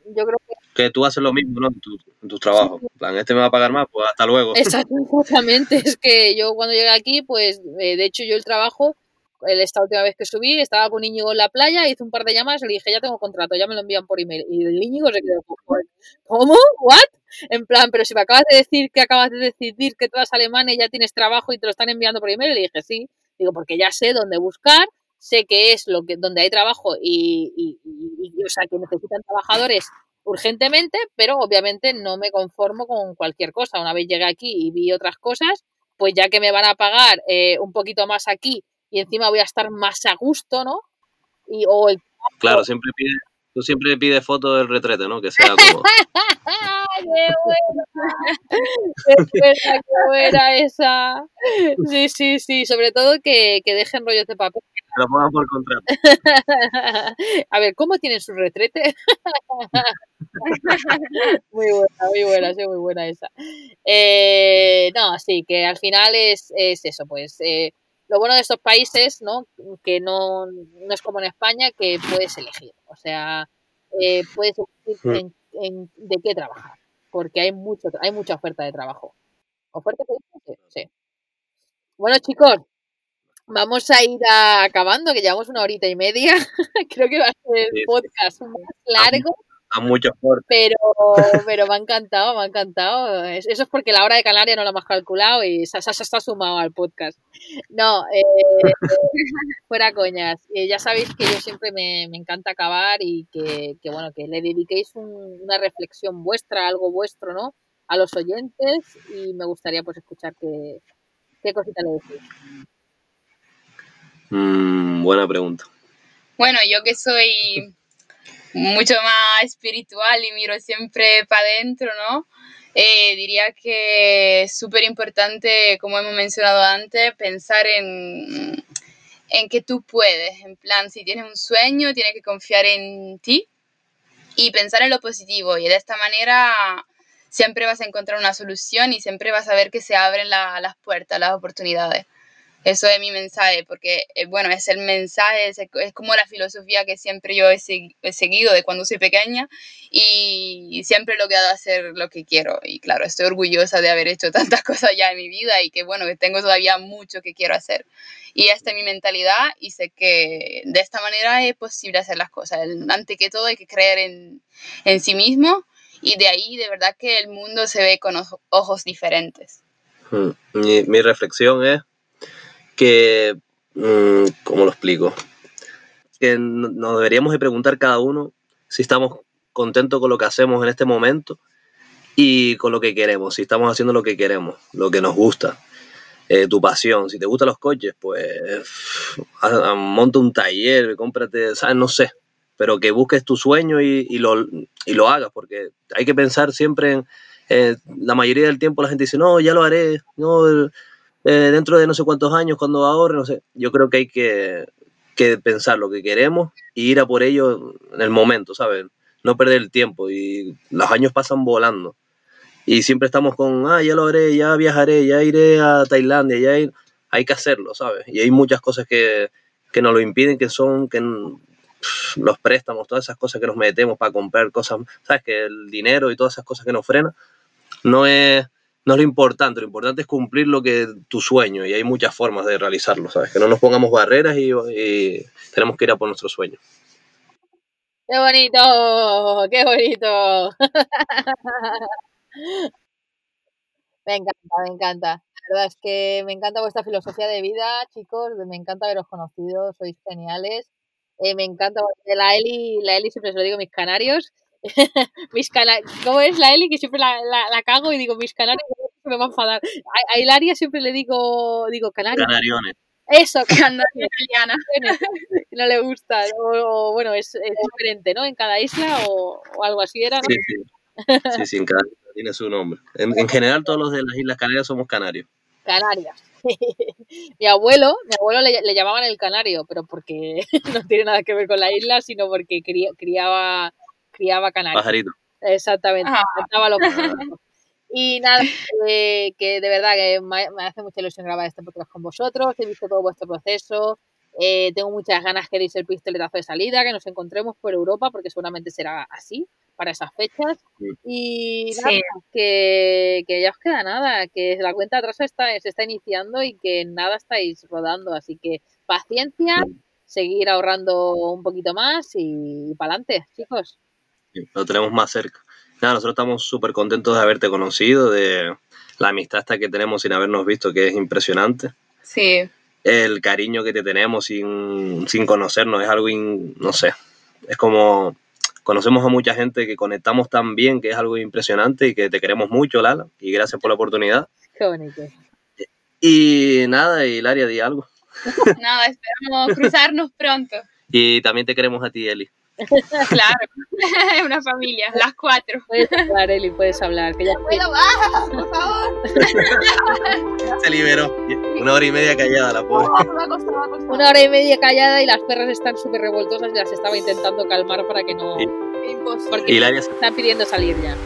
yo creo que... Que tú haces lo mismo, ¿no? En tu, en tu trabajo. En plan, este me va a pagar más, pues hasta luego. Exactamente, es que yo cuando llegué aquí, pues eh, de hecho yo el trabajo esta última vez que subí, estaba con Íñigo en la playa, hice un par de llamadas le dije, ya tengo contrato, ya me lo envían por email. Y el Íñigo se quedó, ¿cómo? ¿What? En plan, pero si me acabas de decir que acabas de decidir que tú vas a y ya tienes trabajo y te lo están enviando por email, le dije, sí. Digo, porque ya sé dónde buscar, sé que es lo que, donde hay trabajo y, o sea, que necesitan trabajadores urgentemente, pero obviamente no me conformo con cualquier cosa. Una vez llegué aquí y vi otras cosas, pues ya que me van a pagar eh, un poquito más aquí y encima voy a estar más a gusto, ¿no? Y, o el... Claro, siempre pide, tú siempre pides foto del retrete, ¿no? Que sea como... ¡Qué buena! ¡Qué buena, qué buena esa! Sí, sí, sí, sobre todo que, que dejen rollos de papel. Lo pongan por contrato. A ver, ¿cómo tienen su retrete? muy buena, muy buena, sí, muy buena esa. Eh, no, sí, que al final es, es eso, pues... Eh, lo bueno de estos países, ¿no? Que no, no es como en España, que puedes elegir. O sea, eh, puedes elegir mm. en, de qué trabajar, porque hay mucho, hay mucha oferta de trabajo. ¿Oferta de Sí. Bueno, chicos, vamos a ir acabando, que llevamos una horita y media. Creo que va a ser el podcast más largo a muchos Pero, pero me ha encantado, me ha encantado. Eso es porque la hora de Canaria no la hemos calculado y se está sumado al podcast. No, eh, fuera coñas. Eh, ya sabéis que yo siempre me, encanta acabar y que, bueno, que le dediquéis una reflexión vuestra, algo vuestro, ¿no? A los oyentes y me gustaría pues escuchar qué, qué cosita le decís. Mm, buena pregunta. Bueno, yo que soy mucho más espiritual y miro siempre para adentro, ¿no? Eh, diría que es súper importante, como hemos mencionado antes, pensar en, en que tú puedes. En plan, si tienes un sueño, tienes que confiar en ti y pensar en lo positivo. Y de esta manera siempre vas a encontrar una solución y siempre vas a ver que se abren las puertas, las oportunidades. Eso es mi mensaje, porque, eh, bueno, es el mensaje, es, como la filosofía que siempre yo he, seguido de cuando soy pequeña y siempre he logrado hacer lo que quiero. Y claro, estoy orgullosa de haber hecho tantas cosas ya en mi vida y que, bueno, que tengo todavía mucho que quiero hacer. Y esta es mi mentalidad y sé que de esta manera es posible hacer las cosas. Ante que todo hay que creer en, en sí mismo y de ahí de verdad que el mundo se ve con ojos diferentes. Hmm. Mi, mi reflexión es que, mm, ¿cómo lo explico? Que nos deberíamos de preguntar cada uno si estamos contentos con lo que hacemos en este momento y con lo que queremos, si estamos haciendo lo que queremos, lo que nos gusta, eh, tu pasión. Si te gustan los coches, pues monta un taller, cómprate, ¿sabes? No sé, pero que busques tu sueño y, lo, y lo hagas, porque hay que pensar siempre en, eh, la mayoría del tiempo la gente dice, no, ya lo haré, no, eh, dentro de no sé cuántos años, cuando ahorre, no sé. Yo creo que hay que, pensar lo que queremos y ir a por ello en el momento, ¿sabes? No perder el tiempo y los años pasan volando. Y siempre estamos con, ah, ya lo haré, ya viajaré, ya iré a Tailandia, ya hay que hacerlo, ¿sabes? Y hay muchas cosas que, que nos lo impiden, que son que los préstamos, todas esas cosas que nos metemos para comprar cosas, ¿sabes? Que el dinero y todas esas cosas que nos frenan, no es no es lo importante, lo importante es cumplir lo que tu sueño y hay muchas formas de realizarlo, ¿sabes? Que no nos pongamos barreras y, tenemos que ir a por nuestro sueño. ¡Qué bonito! ¡Qué bonito! me encanta, me encanta. La verdad es que me encanta vuestra filosofía de vida, chicos. Me encanta haberos conocido, sois geniales. Eh, me encanta la Eli, la Eli siempre se lo digo, mis canarios. mis canarios. ¿Cómo es la Eli? Que siempre la, la, cago y digo mis canarios me va a enfadar. A, Hilaria siempre le digo, digo canarios. Canariones. Eso, italiana. no le gusta. O, bueno, es, diferente, ¿no? En cada isla o, algo así era, ¿no? Sí, sí. Sí, sí, en cada isla tiene su nombre. En, general, todos los de las Islas Canarias somos canarios. Canarias. mi abuelo, mi abuelo le, llamaban el canario, pero porque no tiene nada que ver con la isla, sino porque criaba criaba canarios. Pajarito. Exactamente. Y nada, que de verdad que me, hace mucha ilusión grabar este podcast con vosotros. He visto todo vuestro proceso. Eh, tengo muchas ganas que deis el pistoletazo de salida, que nos encontremos por Europa, porque seguramente será así para esas fechas. Y nada, que, que, ya os queda nada, que la cuenta atrás está, se está iniciando y que nada estáis rodando. Así que paciencia, seguir ahorrando un poquito más y para adelante, chicos lo tenemos más cerca. Nada, nosotros estamos súper contentos de haberte conocido, de la amistad hasta que tenemos sin habernos visto, que es impresionante. Sí. El cariño que te tenemos sin, sin conocernos es algo, no sé, es como conocemos a mucha gente que conectamos tan bien que es algo impresionante y que te queremos mucho, Lala, y gracias por la oportunidad. Qué bonito. Y nada, Hilaria, di algo. nada, esperamos cruzarnos pronto. Y también te queremos a ti, Eli. Claro, es una familia, las cuatro. Puedes hablar, Eli, puedes hablar. Que ya ¿Puedo más, por favor? Se liberó. Una hora y media callada, la pobre. Una hora y media callada y las perras están súper revoltosas y las estaba intentando calmar para que no... Imposible. Porque están pidiendo salir ya.